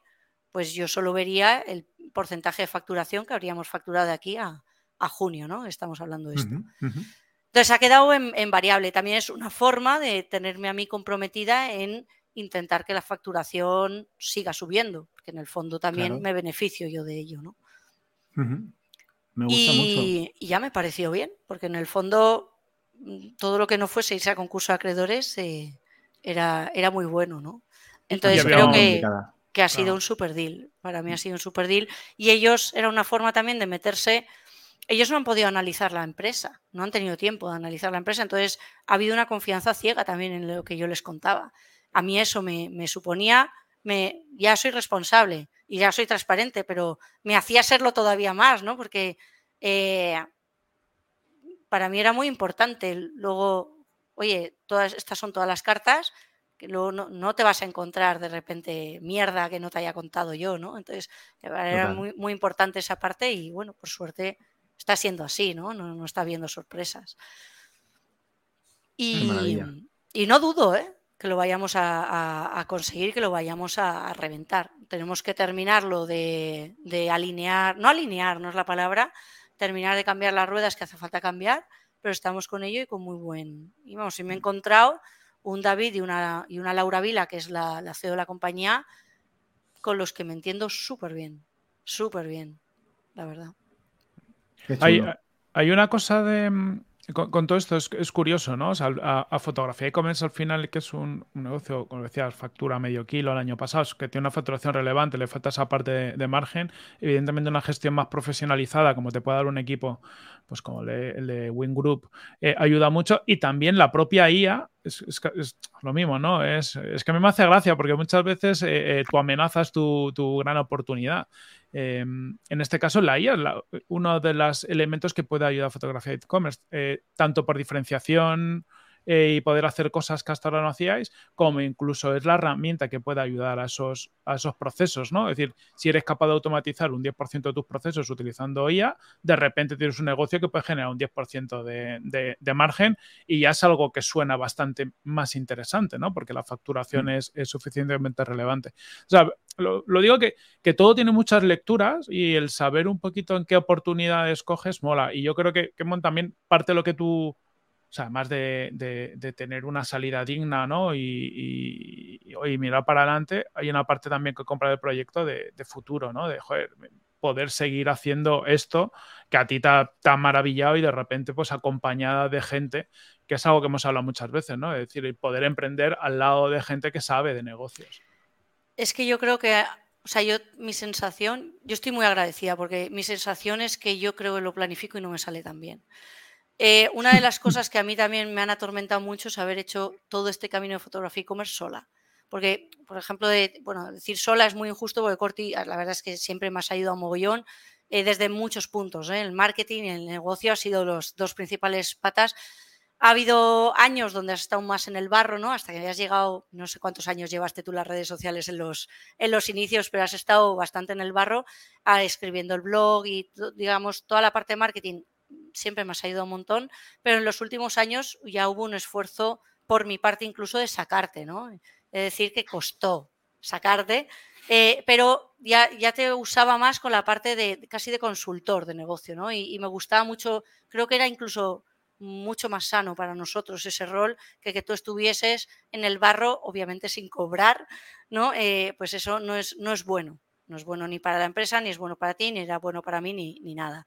pues yo solo vería el porcentaje de facturación que habríamos facturado de aquí a, junio, ¿no? Estamos hablando de esto. Entonces ha quedado en, variable. También es una forma de tenerme a mí comprometida en intentar que la facturación siga subiendo, porque en el fondo también me beneficio yo de ello, ¿no? Me gusta y, mucho. y ya me pareció bien, porque en el fondo mm, todo lo que no fuese irse a concurso de acreedores eh, era, era muy bueno, ¿no? Entonces creo que, que ha sido un super deal. Para mí ha sido un super deal. Y ellos era una forma también de meterse. Ellos no han podido analizar la empresa, no han tenido tiempo de analizar la empresa. Entonces ha habido una confianza ciega también en lo que yo les contaba. A mí eso me, suponía, me, ya soy responsable y ya soy transparente, pero me hacía serlo todavía más, ¿no? Porque eh, para mí era muy importante. Luego, oye, todas estas son todas las cartas que luego no, te vas a encontrar de repente mierda que no te haya contado yo, ¿no? Entonces, era muy, muy, importante esa parte y bueno, por suerte está siendo así, ¿no? No, está viendo sorpresas. Y, y, no dudo, ¿eh? Que lo vayamos a, conseguir, que lo vayamos a, reventar. Tenemos que terminarlo de, de alinear, no alinear, no es la palabra, terminar de cambiar las ruedas que hace falta cambiar, pero estamos con ello y con muy buen. Y vamos, si me he mm. encontrado un David y una, y una Laura Vila, que es la, CEO de la compañía, con los que me entiendo súper bien, súper bien, la verdad. Hay, hay, una cosa de... Con, todo esto es, curioso, ¿no? O sea, a, Fotografía y Comercio al final, que es un, negocio, como decías, factura medio kilo el año pasado, que tiene una facturación relevante, le falta esa parte de, de, margen, evidentemente una gestión más profesionalizada, como te puede dar un equipo pues como el de, Wing Group, eh, ayuda mucho. Y también la propia IA, es, lo mismo, ¿no? Es, que a mí me hace gracia porque muchas veces eh, eh, tú amenazas tu, gran oportunidad. Em, en este caso, la IA es uno de los elementos que puede ayudar a fotografía e-commerce, tanto por diferenciación eh, y poder hacer cosas que hasta ahora no hacíais, como incluso es la herramienta que puede ayudar a esos, a esos procesos, ¿no? Es decir, si eres capaz de automatizar un 10% de tus procesos utilizando IA, de repente tienes un negocio que puede generar un 10% de, de, margen y ya es algo que suena bastante más interesante, ¿no? Porque la facturación mm. es, suficientemente relevante. O sea, lo, digo que, que, todo tiene muchas lecturas y el saber un poquito en qué oportunidades coges mola. Y yo creo que, que también parte de lo que tú o sea, además de, tener una salida digna, ¿no? Y, mirar para adelante, hay una parte también que compra el proyecto de, futuro, ¿no? De, joder, poder seguir haciendo esto que a ti te ha, maravillado y de repente, pues acompañada de gente, que es algo que hemos hablado muchas veces, ¿no? Es decir, poder emprender al lado de gente que sabe de negocios. Es que yo creo que o sea, yo, mi sensación, yo estoy muy agradecida porque mi sensación es que yo creo que lo planifico y no me sale tan bien. Eh, una de las cosas que a mí también me han atormentado mucho es haber hecho todo este camino de fotografía e-commerce sola. Porque, por ejemplo, de, bueno, decir sola es muy injusto porque Corti, la verdad es que siempre me ha ayudado a mogollón eh, desde muchos puntos. ¿eh? El marketing y el negocio han sido los dos principales patas. Ha habido años donde has estado más en el barro, ¿no? Hasta que has llegado, no sé cuántos años llevaste tú las redes sociales en los, en los inicios, pero has estado bastante en el barro, ah, escribiendo el blog y, digamos, toda la parte de marketing siempre me ha ayudado un montón, pero en los últimos años ya hubo un esfuerzo por mi parte incluso de sacarte, ¿no? Es decir, que costó sacarte, eh, pero ya, ya te usaba más con la parte de casi de consultor de negocio, ¿no? Y, me gustaba mucho, creo que era incluso mucho más sano para nosotros ese rol que que tú estuvieses en el barro, obviamente sin cobrar, ¿no? Eh, pues eso no es, no es bueno, no es bueno ni para la empresa, ni es bueno para ti, ni era bueno para mí, ni, ni nada.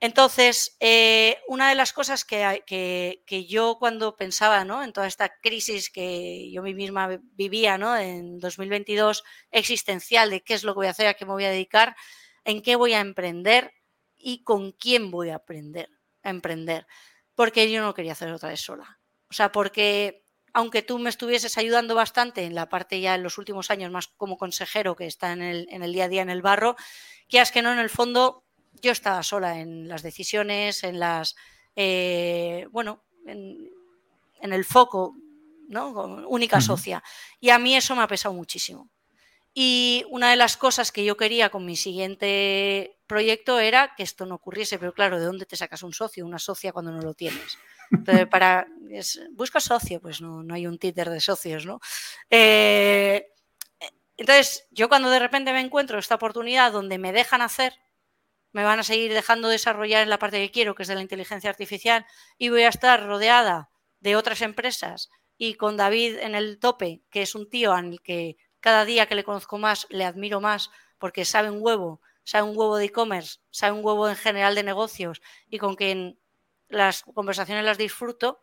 Entonces, eh, una de las cosas que, yo cuando pensaba en toda esta crisis que yo misma vivía ¿no? en 2022 existencial de qué es lo que voy a hacer, a qué me voy a dedicar, en qué voy a emprender y con quién voy a aprender a emprender, porque yo no quería hacer otra vez sola. O sea, porque aunque tú me estuvieses ayudando bastante en la parte ya en los últimos años más como consejero que está en el, en el día a día en el barro, que que no, en el fondo yo estaba sola en las decisiones, en las, eh, bueno, en, el foco, ¿no? única socia. Y a mí eso me ha pesado muchísimo. Y una de las cosas que yo quería con mi siguiente proyecto era que esto no ocurriese, pero claro, ¿de dónde te sacas un socio, una socia cuando no lo tienes? Entonces, para, busca socio, pues no, no, hay un títer de socios, ¿no? Eh, entonces, yo cuando de repente me encuentro esta oportunidad donde me dejan hacer, me van a seguir dejando desarrollar en la parte que quiero, que es de la inteligencia artificial, y voy a estar rodeada de otras empresas y con David en el tope, que es un tío al que cada día que le conozco más le admiro más porque sabe un huevo, sabe un huevo de e-commerce, sabe un huevo en general de negocios y con quien las conversaciones las disfruto,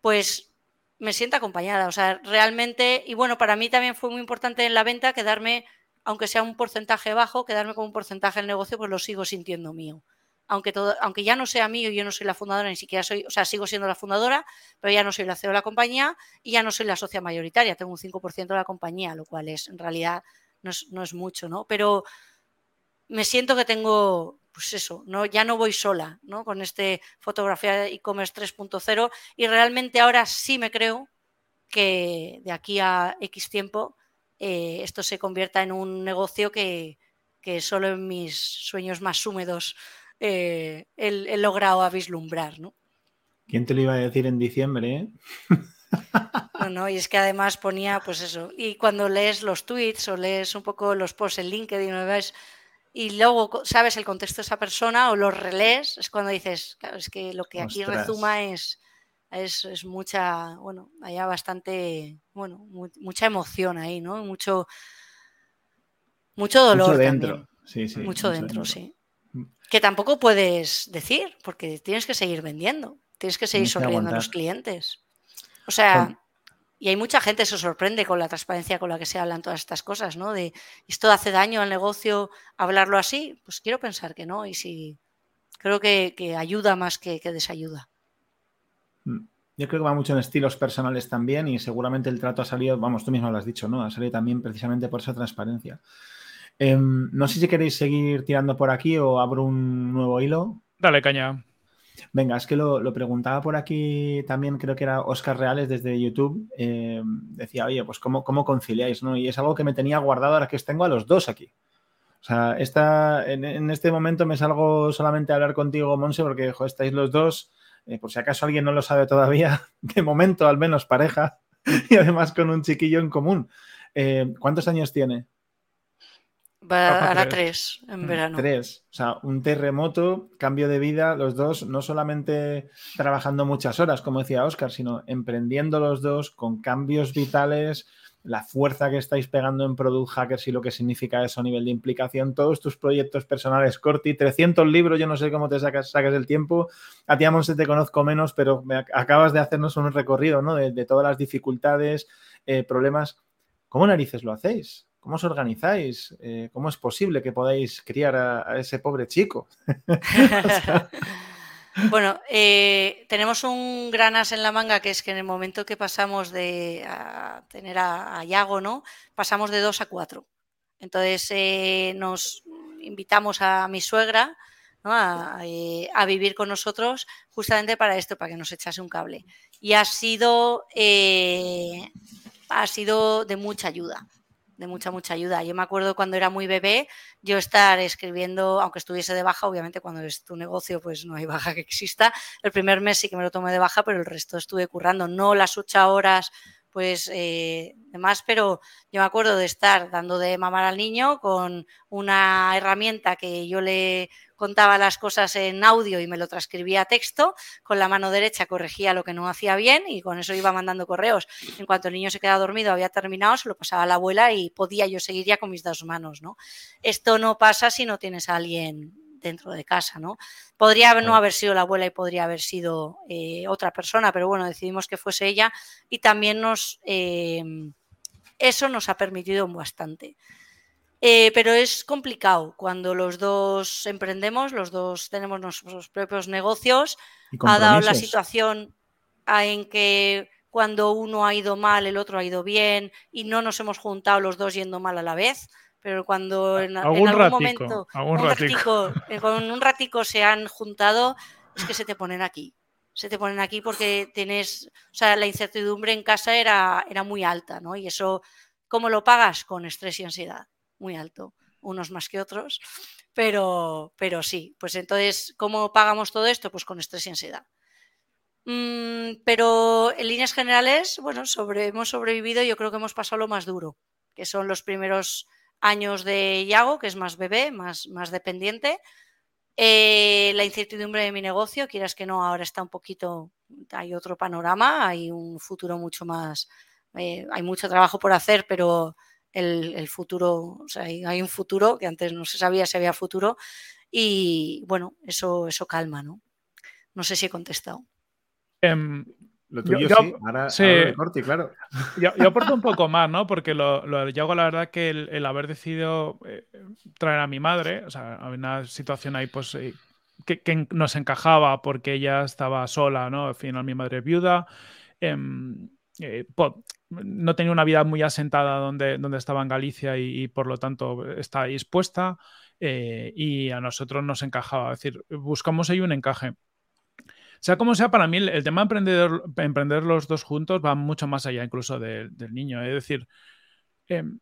pues me siento acompañada. O sea, realmente, y bueno, para mí también fue muy importante en la venta quedarme, aunque sea un porcentaje bajo, quedarme con un porcentaje del negocio, pues lo sigo sintiendo mío. Aunque, ya no sea mío, yo no soy la fundadora, ni siquiera soy, o sea, sigo siendo la fundadora, pero ya no soy la CEO de la compañía y ya no soy la socia mayoritaria, tengo un 5% de la compañía, lo cual es, en realidad, no es, no es mucho, ¿no? Pero me siento que tengo, pues eso, no, ya no voy sola ¿no? con este fotografía e-commerce 3.0 y realmente ahora sí me creo que de aquí a X tiempo eh, esto se convierta en un negocio que, que, solo en mis sueños más húmedos eh, he, he, logrado a vislumbrar. ¿no? ¿Quién te lo iba a decir en diciembre? Eh? No, no, y es que además ponía, pues eso, y cuando lees los tweets o lees un poco los posts en LinkedIn, ves y luego sabes el contexto de esa persona o lo relés, es cuando dices, claro, es que lo que aquí Ostras. rezuma es, es, es, mucha, bueno, haya bastante, bueno, mu mucha emoción ahí, ¿no? Mucho, mucho dolor. Mucho dentro, sí, sí. Mucho, mucho dentro, dentro, sí. Mm. Que tampoco puedes decir, porque tienes que seguir vendiendo, tienes que seguir sonriendo a los clientes. O sea, Con y hay mucha gente que se sorprende con la transparencia con la que se hablan todas estas cosas, ¿no? De esto hace daño al negocio hablarlo así. Pues quiero pensar que no. Y sí, creo que, que ayuda más que, que, desayuda. Yo creo que va mucho en estilos personales también y seguramente el trato ha salido, vamos, tú mismo lo has dicho, ¿no? Ha salido también precisamente por esa transparencia. Eh, no sé si queréis seguir tirando por aquí o abro un nuevo hilo. Dale, caña. Venga, es que lo, lo, preguntaba por aquí también, creo que era Oscar Reales desde YouTube. Eh, decía, oye, pues ¿cómo, ¿cómo, conciliáis? ¿no? Y es algo que me tenía guardado ahora que os tengo a los dos aquí. O sea, esta, en, en, este momento me salgo solamente a hablar contigo, Monse, porque jo, estáis los dos. Eh, por si acaso alguien no lo sabe todavía, de momento al menos pareja y además con un chiquillo en común. Eh, ¿Cuántos años tiene? Va a tres en verano. Tres. O sea, un terremoto, cambio de vida, los dos, no solamente trabajando muchas horas, como decía Oscar, sino emprendiendo los dos con cambios vitales, la fuerza que estáis pegando en Product Hackers y lo que significa eso a nivel de implicación, todos tus proyectos personales, Corti, 300 libros, yo no sé cómo te sacas, sacas el tiempo. A ti, te conozco menos, pero acabas de hacernos un recorrido ¿no? de, todas las dificultades, eh, problemas. ¿Cómo narices lo hacéis? ¿Cómo os organizáis? Eh, ¿Cómo es posible que podáis criar a, ese pobre chico? Bueno, eh, tenemos un gran as en la manga que es que en el momento que pasamos de a tener a, Yago, ¿no? Pasamos de dos a cuatro. Entonces eh, nos invitamos a mi suegra eh, a, vivir con nosotros justamente para esto, para que nos echase un cable. Y ha sido, eh, ha sido de mucha ayuda de mucha, mucha ayuda. Yo me acuerdo cuando era muy bebé, yo estar escribiendo, aunque estuviese de baja, obviamente cuando es tu negocio, pues no hay baja que exista. El primer mes sí que me lo tomé de baja, pero el resto estuve currando, no las ocho horas, pues eh, demás, pero yo me acuerdo de estar dando de mamar al niño con una herramienta que yo le contaba las cosas en audio y me lo transcribía a texto, con la mano derecha corregía lo que no hacía bien y con eso iba mandando correos. En cuanto el niño se quedaba dormido, había terminado, se lo pasaba a la abuela y podía yo seguir ya con mis dos manos, ¿no? Esto no pasa si no tienes a alguien dentro de casa, ¿no? Podría no haber sido la abuela y podría haber sido eh, otra persona, pero bueno, decidimos que fuese ella y también nos... Eh, eso nos ha permitido bastante. Eh, pero es complicado cuando los dos emprendemos, los dos tenemos nuestros propios negocios. Ha dado la situación en que cuando uno ha ido mal, el otro ha ido bien y no nos hemos juntado los dos yendo mal a la vez. Pero cuando en, algún, en algún ratico, momento algún un ratico. ratico, eh, con un ratico se han juntado, es que se te ponen aquí. Se te ponen aquí porque tienes, o sea, la incertidumbre en casa era, era muy alta, ¿no? Y eso, ¿cómo lo pagas? Con estrés y ansiedad, muy alto unos más que otros, pero, pero sí, pues entonces, ¿cómo pagamos todo esto? Pues con estrés y ansiedad. Mm, pero en líneas generales, bueno, sobre, hemos sobrevivido, yo creo que hemos pasado lo más duro, que son los primeros años de Yago, que es más bebé, más, más dependiente. Eh, la incertidumbre de mi negocio, quieras que no, ahora está un poquito, hay otro panorama, hay un futuro mucho más, eh, hay mucho trabajo por hacer, pero el, futuro, o sea, hay, un futuro que antes no se sabía si había futuro y bueno, eso, eso calma, ¿no? No sé si he contestado. Em, lo tuyo yo, sí, ahora, sí. claro. Yo, aporto un poco más, ¿no? Porque lo, lo yo hago la verdad que el, haber decidido eh, traer a mi madre, o sea, había una situación ahí, pues, eh, que, que, nos encajaba porque ella estaba sola, ¿no? Al final mi madre es viuda. Em, eh, no tenía una vida muy asentada donde, donde estaba en Galicia y, por lo tanto está dispuesta y a nosotros nos encajaba. Es decir, buscamos ahí un encaje. Sea como sea, para mí el, tema de emprender, emprender los dos juntos va mucho más allá incluso del niño. Es decir, em,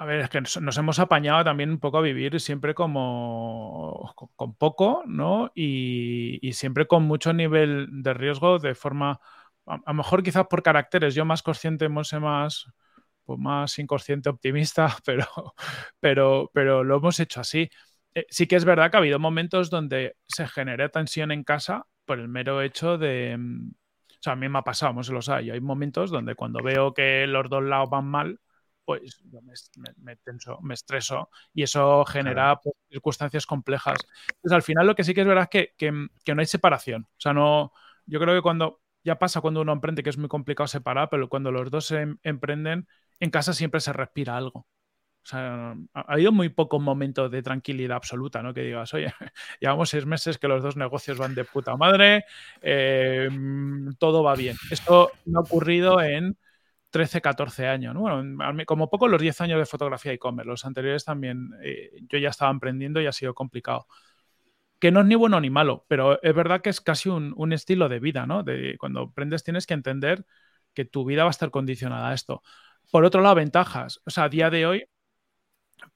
a ver, es que nos, hemos apañado también un poco a vivir siempre como con, poco, ¿no? Y, siempre con mucho nivel de riesgo de forma, a, lo mejor quizás por caracteres, yo más consciente, más, pues más inconsciente, optimista, pero, pero, pero lo hemos hecho así. Eh, sí que es verdad que ha habido momentos donde se genera tensión en casa por el mero hecho de... Mm, o sea, a mí me ha pasado, no se los hay. Hay momentos donde cuando veo que los dos lados van mal, pues yo me, tenso, me estreso y eso genera pues, circunstancias complejas. Entonces, al final lo que sí que es verdad es que, que, no hay separación. O sea, no, yo creo que cuando ya pasa cuando uno emprende que es muy complicado separar, pero cuando los dos se em, emprenden, en casa siempre se respira algo. O sea, ha habido muy pocos momentos de tranquilidad absoluta, ¿no? Que digas, oye, llevamos seis meses que los dos negocios van de puta madre, eh, todo va bien. Esto no ha ocurrido en 13, 14 años. ¿no? Bueno, como poco los 10 años de fotografía e-commerce. Los anteriores también eh, yo ya estaba emprendiendo y ha sido complicado. Que no es ni bueno ni malo, pero es verdad que es casi un, estilo de vida, ¿no? De, cuando emprendes tienes que entender que tu vida va a estar condicionada a esto. Por otro lado, ventajas. O sea, a día de hoy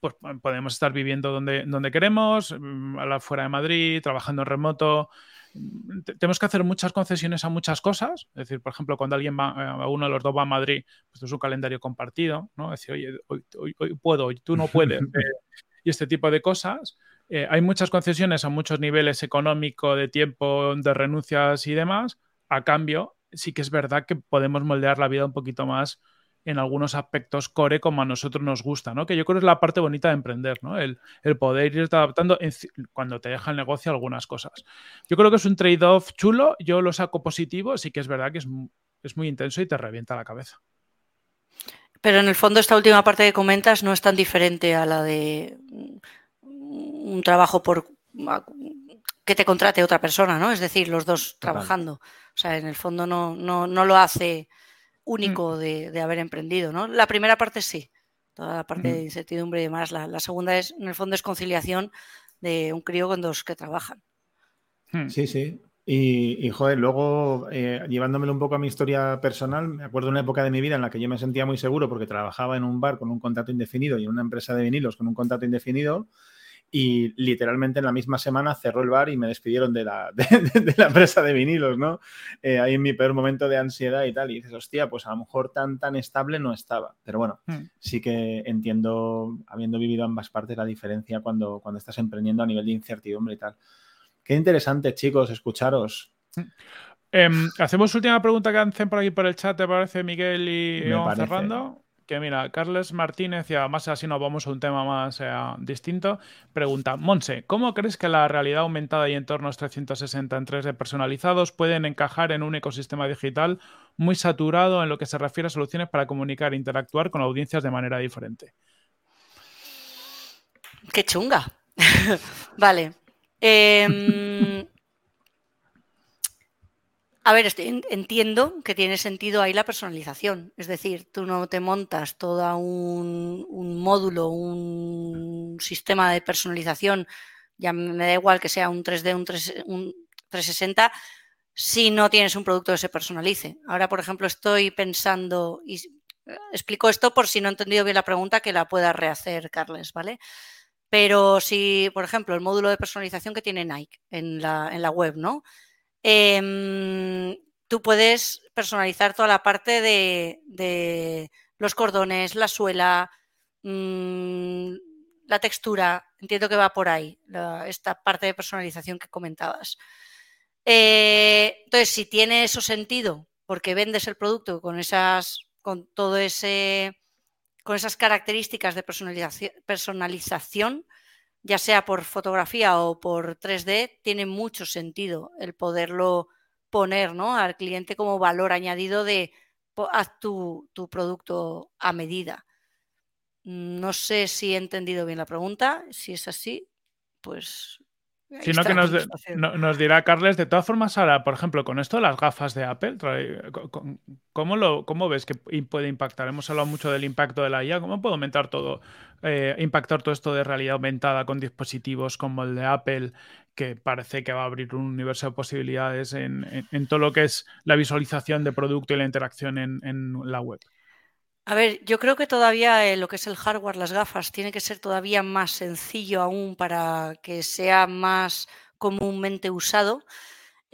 pues podemos estar viviendo donde, donde queremos, mm, fuera de Madrid, trabajando en remoto. Mm, tenemos que hacer muchas concesiones a muchas cosas. Es decir, por ejemplo, cuando alguien va, eh, uno de los dos va a Madrid, pues es un calendario compartido, ¿no? Es decir, oye, hoy, hoy, puedo, y tú no puedes. Eh, y este tipo de cosas. Eh, hay muchas concesiones a muchos niveles económico, de tiempo, de renuncias y demás. A cambio, sí que es verdad que podemos moldear la vida un poquito más en algunos aspectos core como a nosotros nos gusta, ¿no? Que yo creo que es la parte bonita de emprender, ¿no? El, poder irte adaptando cuando te deja el negocio algunas cosas. Yo creo que es un trade-off chulo, yo lo saco positivo, sí que es verdad que es, es muy intenso y te revienta la cabeza. Pero en el fondo esta última parte que comentas no es tan diferente a la de un trabajo por que te contrate otra persona, ¿no? Es decir, los dos trabajando. O sea, en el fondo no, no, no lo hace Mm. único de, haber emprendido, ¿no? La primera parte sí, toda la parte de incertidumbre y demás. La, segunda es, en el fondo, es conciliación de un crío con dos que trabajan. Hmm. Sí, sí. Y, joder, luego eh, llevándomelo un poco a mi historia personal, me acuerdo de una época de mi vida en la que yo me sentía muy seguro porque trabajaba en un bar con un contrato indefinido y en una empresa de vinilos con un contrato indefinido y literalmente en la misma semana cerró el bar y me despidieron de la, de, la empresa de vinilos, ¿no? Eh, ahí en mi peor momento de ansiedad y tal, y dices, hostia, pues a lo mejor tan, tan estable no estaba. Pero bueno, hmm. sí que entiendo, habiendo vivido ambas partes, la diferencia cuando, cuando estás emprendiendo a nivel de incertidumbre y tal. Qué interesante, chicos, escucharos. Hmm. Em, hacemos última pregunta que hacen por aquí por el chat, ¿te parece, Miguel? Y vamos cerrando que mira, Carles Martínez, y además así nos vamos a un tema más eh, distinto, pregunta, Monse, ¿cómo crees que la realidad aumentada y entornos 360 en 3D personalizados pueden encajar en un ecosistema digital muy saturado en lo que se refiere a soluciones para comunicar e interactuar con audiencias de manera diferente? Qué chunga. vale. Eh, a ver, entiendo que tiene sentido ahí la personalización. Es decir, tú no te montas todo un, módulo, un sistema de personalización, ya me da igual que sea un 3D, un, 360, si no tienes un producto que se personalice. Ahora, por ejemplo, estoy pensando, y explico esto por si no he entendido bien la pregunta, que la pueda rehacer Carles, ¿vale? Pero si, por ejemplo, el módulo de personalización que tiene Nike en la, web, ¿no? Em, tú puedes personalizar toda la parte de, los cordones, la suela, mm, la textura. Entiendo que va por ahí, esta parte de personalización que comentabas. Eh, entonces, si tiene eso sentido, porque vendes el producto con esas, con todo ese, con esas características de personalización, personalización, ya sea por fotografía o por 3D, tiene mucho sentido el poderlo poner ¿no? al cliente como valor añadido de haz tu, tu producto a medida. No sé si he entendido bien la pregunta. Si es así, pues Sino que nos, dirá Carles, de todas formas, ahora, por ejemplo, con esto, las gafas de Apple, ¿cómo, lo, cómo ves que puede impactar? Hemos hablado mucho del impacto de la IA, ¿cómo puede aumentar todo, eh, impactar todo esto de realidad aumentada con dispositivos como el de Apple, que parece que va a abrir un universo de posibilidades en, todo lo que es la visualización de producto y la interacción en la web? A ver, yo creo que todavía eh, lo que es el hardware, las gafas, tiene que ser todavía más sencillo aún para que sea más comúnmente usado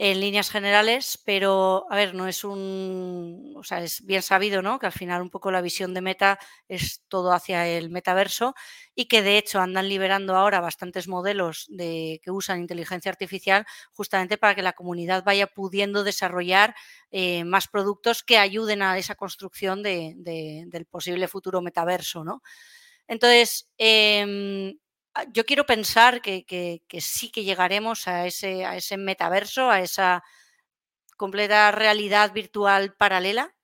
en líneas generales, pero a ver, no es un, o sea, es bien sabido, ¿no? Que al final un poco la visión de Meta es todo hacia el metaverso y que de hecho andan liberando ahora bastantes modelos de que usan inteligencia artificial justamente para que la comunidad vaya pudiendo desarrollar eh, más productos que ayuden a esa construcción del posible futuro metaverso, ¿no? Entonces, em, yo quiero pensar que, sí que llegaremos a ese, a metaverso, a esa completa realidad virtual paralela.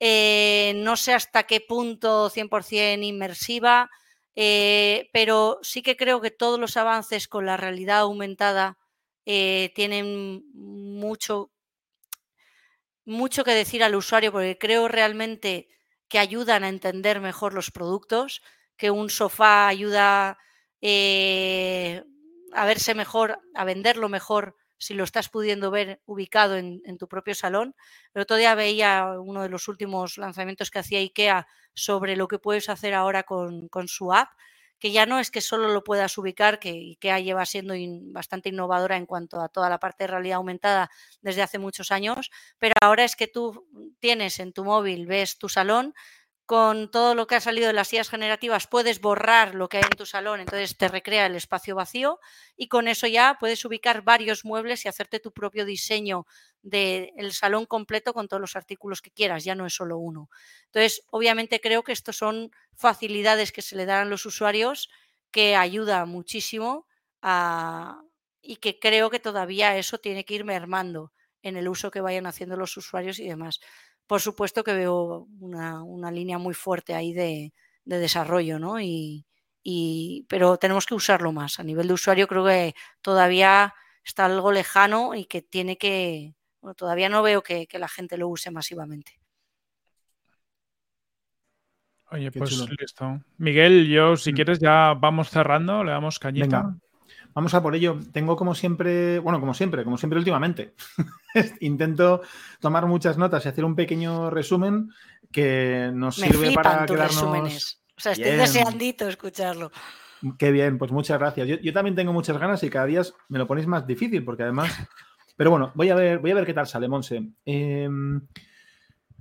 Eh, no sé hasta qué punto 100% inmersiva, eh, pero sí que creo que todos los avances con la realidad aumentada eh, tienen mucho, mucho que decir al usuario, porque creo realmente que ayudan a entender mejor los productos, que un sofá ayuda eh, a verse mejor, a venderlo mejor si lo estás pudiendo ver ubicado en, tu propio salón. El otro día veía uno de los últimos lanzamientos que hacía IKEA sobre lo que puedes hacer ahora con, su app, que ya no es que solo lo puedas ubicar, que IKEA lleva siendo bastante innovadora en cuanto a toda la parte de realidad aumentada desde hace muchos años, pero ahora es que tú tienes en tu móvil, ves tu salón, con todo lo que ha salido de las sillas generativas puedes borrar lo que hay en tu salón, entonces te recrea el espacio vacío y con eso ya puedes ubicar varios muebles y hacerte tu propio diseño del salón completo con todos los artículos que quieras, ya no es solo uno. Entonces, obviamente creo que estos son facilidades que se le dan a los usuarios que ayuda muchísimo y que creo que todavía eso tiene que ir mermando en el uso que vayan haciendo los usuarios y demás por supuesto que veo una, línea muy fuerte ahí de, desarrollo, ¿no? Y, pero tenemos que usarlo más. A nivel de usuario creo que todavía está algo lejano y que tiene que, bueno, todavía no veo que, la gente lo use masivamente. Oye, pues listo. Miguel, yo si mm. quieres ya vamos cerrando, le damos cañita. Vamos a por ello. Tengo como siempre, bueno, como siempre, como siempre últimamente, intento tomar muchas notas y hacer un pequeño resumen que nos sirve para quedarnos. Resúmenes. O sea, estoy deseandito escucharlo. Qué bien, pues muchas gracias. Yo, también tengo muchas ganas y cada día me lo ponéis más difícil porque además. Pero bueno, voy a ver, voy a ver qué tal sale, Monse. Em,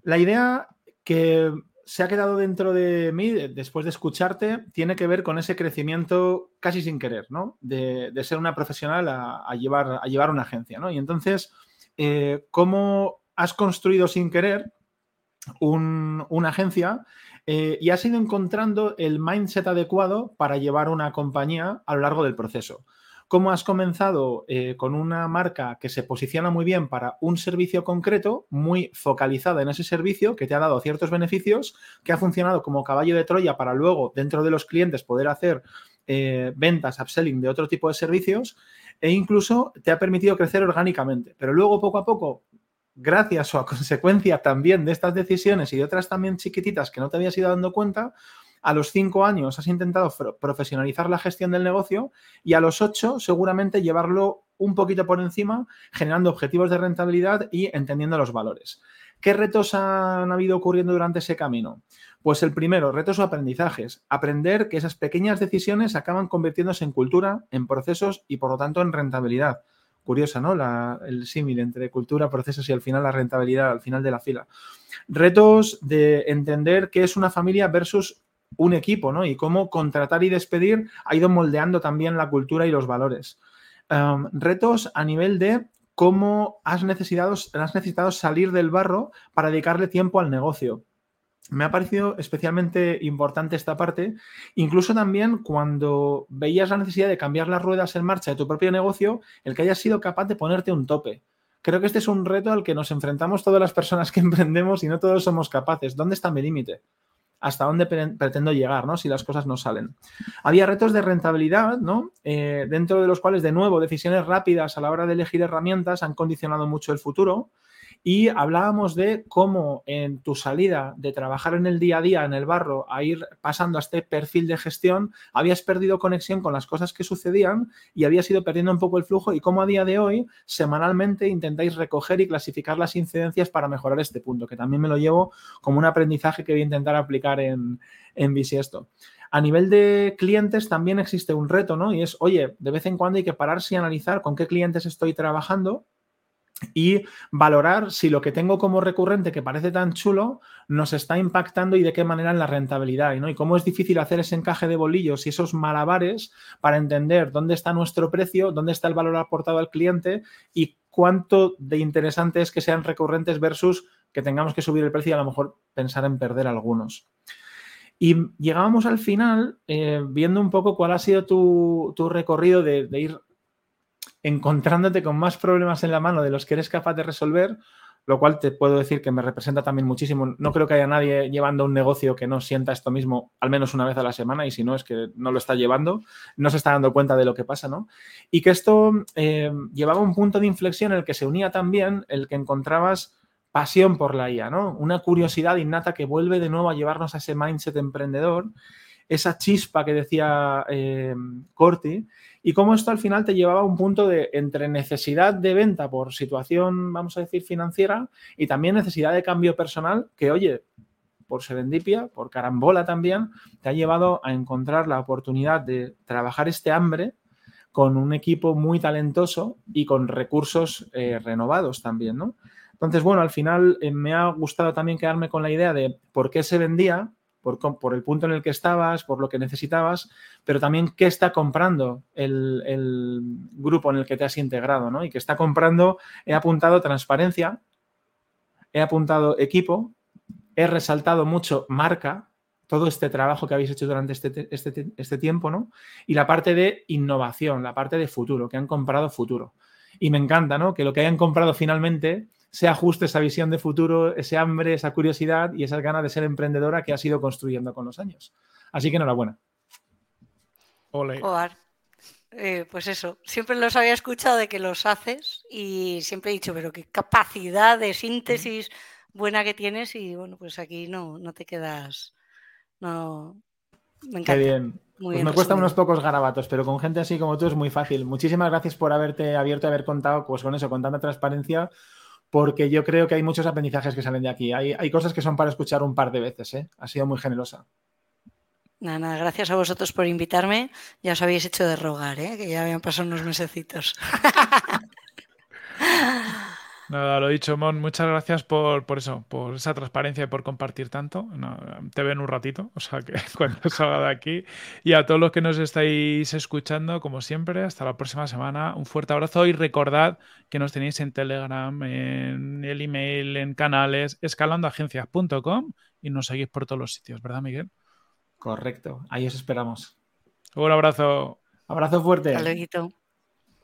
la idea que se ha quedado dentro de mí, después de escucharte, tiene que ver con ese crecimiento casi sin querer, ¿no? De, ser una profesional a, llevar, a llevar una agencia, ¿no? Y entonces, eh, ¿cómo has construido sin querer una agencia eh, y has ido encontrando el mindset adecuado para llevar una compañía a lo largo del proceso? Cómo has comenzado eh, con una marca que se posiciona muy bien para un servicio concreto, muy focalizada en ese servicio, que te ha dado ciertos beneficios, que ha funcionado como caballo de Troya para luego, dentro de los clientes, poder hacer eh, ventas, upselling de otro tipo de servicios e incluso te ha permitido crecer orgánicamente. Pero luego, poco a poco, gracias o a consecuencia también de estas decisiones y de otras también chiquititas que no te habías ido dando cuenta, a los cinco años has intentado profesionalizar la gestión del negocio y a los ocho seguramente llevarlo un poquito por encima, generando objetivos de rentabilidad y entendiendo los valores. ¿Qué retos han habido ocurriendo durante ese camino? Pues el primero, retos o aprendizajes. Aprender que esas pequeñas decisiones acaban convirtiéndose en cultura, en procesos y por lo tanto en rentabilidad. Curiosa, ¿no? el símil entre cultura, procesos y al final la rentabilidad, al final de la fila. Retos de entender qué es una familia versus un equipo, ¿no? Y cómo contratar y despedir ha ido moldeando también la cultura y los valores. Em, retos a nivel de cómo has necesitado, has necesitado salir del barro para dedicarle tiempo al negocio me ha parecido especialmente importante esta parte, incluso también cuando veías la necesidad de cambiar las ruedas en marcha de tu propio negocio, el que hayas sido capaz de ponerte un tope. Creo que este es un reto al que nos enfrentamos todas las personas que emprendemos y no todos somos capaces. ¿Dónde está mi límite? ¿Hasta dónde pretendo llegar, ¿no? Si las cosas no salen. Había retos de rentabilidad, ¿no? Eh, dentro de los cuales, de nuevo, decisiones rápidas a la hora de elegir herramientas han condicionado mucho el futuro. Y hablábamos de cómo en tu salida de trabajar en el día a día, en el barro, a ir pasando a este perfil de gestión, habías perdido conexión con las cosas que sucedían y habías ido perdiendo un poco el flujo y cómo a día de hoy, semanalmente, intentáis recoger y clasificar las incidencias para mejorar este punto, que también me lo llevo como un aprendizaje que voy a intentar aplicar en, en Bisiesto. A nivel de clientes también existe un reto, ¿no? Y es, oye, de vez en cuando hay que pararse y analizar con qué clientes estoy trabajando y valorar si lo que tengo como recurrente que parece tan chulo nos está impactando y de qué manera en la rentabilidad. ¿no? Y cómo es difícil hacer ese encaje de bolillos y esos malabares para entender dónde está nuestro precio, dónde está el valor aportado al cliente y cuánto de interesante es que sean recurrentes versus que tengamos que subir el precio y a lo mejor pensar en perder algunos. Y llegábamos al final eh, viendo un poco cuál ha sido tu, recorrido de, de ir encontrándote con más problemas en la mano de los que eres capaz de resolver, lo cual te puedo decir que me representa también muchísimo. No creo que haya nadie llevando un negocio que no sienta esto mismo al menos una vez a la semana y si no es que no lo está llevando, no se está dando cuenta de lo que pasa, ¿no? Y que esto eh, llevaba un punto de inflexión en el que se unía también el que encontrabas pasión por la IA, ¿no? Una curiosidad innata que vuelve de nuevo a llevarnos a ese mindset emprendedor, esa chispa que decía eh, Corti, y cómo esto al final te llevaba a un punto de entre necesidad de venta por situación, vamos a decir, financiera y también necesidad de cambio personal que, oye, por serendipia, por carambola también, te ha llevado a encontrar la oportunidad de trabajar este hambre con un equipo muy talentoso y con recursos eh, renovados también, ¿no? Entonces, bueno, al final eh, me ha gustado también quedarme con la idea de por qué se vendía, por, el punto en el que estabas, por lo que necesitabas, pero también qué está comprando el, grupo en el que te has integrado, ¿no? Y que está comprando, he apuntado transparencia, he apuntado equipo, he resaltado mucho marca, todo este trabajo que habéis hecho durante este, este, este tiempo, ¿no? Y la parte de innovación, la parte de futuro, que han comprado futuro. Y me encanta, ¿no? Que lo que hayan comprado finalmente sea justo esa visión de futuro, ese hambre, esa curiosidad y esas ganas de ser emprendedora que has ido construyendo con los años. Así que enhorabuena. Ole. Eh, pues eso, siempre los había escuchado de que los haces y siempre he dicho, pero qué capacidad de síntesis buena que tienes y bueno, pues aquí no, no te quedas, no, me encanta. Qué bien. Pues me cuesta unos pocos garabatos, pero con gente así como tú es muy fácil. Muchísimas gracias por haberte abierto y haber contado pues, con eso, con tanta transparencia porque yo creo que hay muchos aprendizajes que salen de aquí. Hay, cosas que son para escuchar un par de veces. ¿eh? Ha sido muy generosa. Nada, nada, gracias a vosotros por invitarme. Ya os habéis hecho de rogar, ¿eh? que ya habían pasado unos mesecitos. Nada, lo dicho, Mon, muchas gracias por, eso, por esa transparencia y por compartir tanto. te ven un ratito, o sea que cuando salga de aquí. Y a todos los que nos estáis escuchando, como siempre, hasta la próxima semana. Un fuerte abrazo y recordad que nos tenéis en Telegram, en el email, en canales, escalandoagencias.com y nos seguís por todos los sitios, ¿verdad, Miguel? Correcto, ahí os esperamos. Un abrazo. Abrazo fuerte. Hasta luego.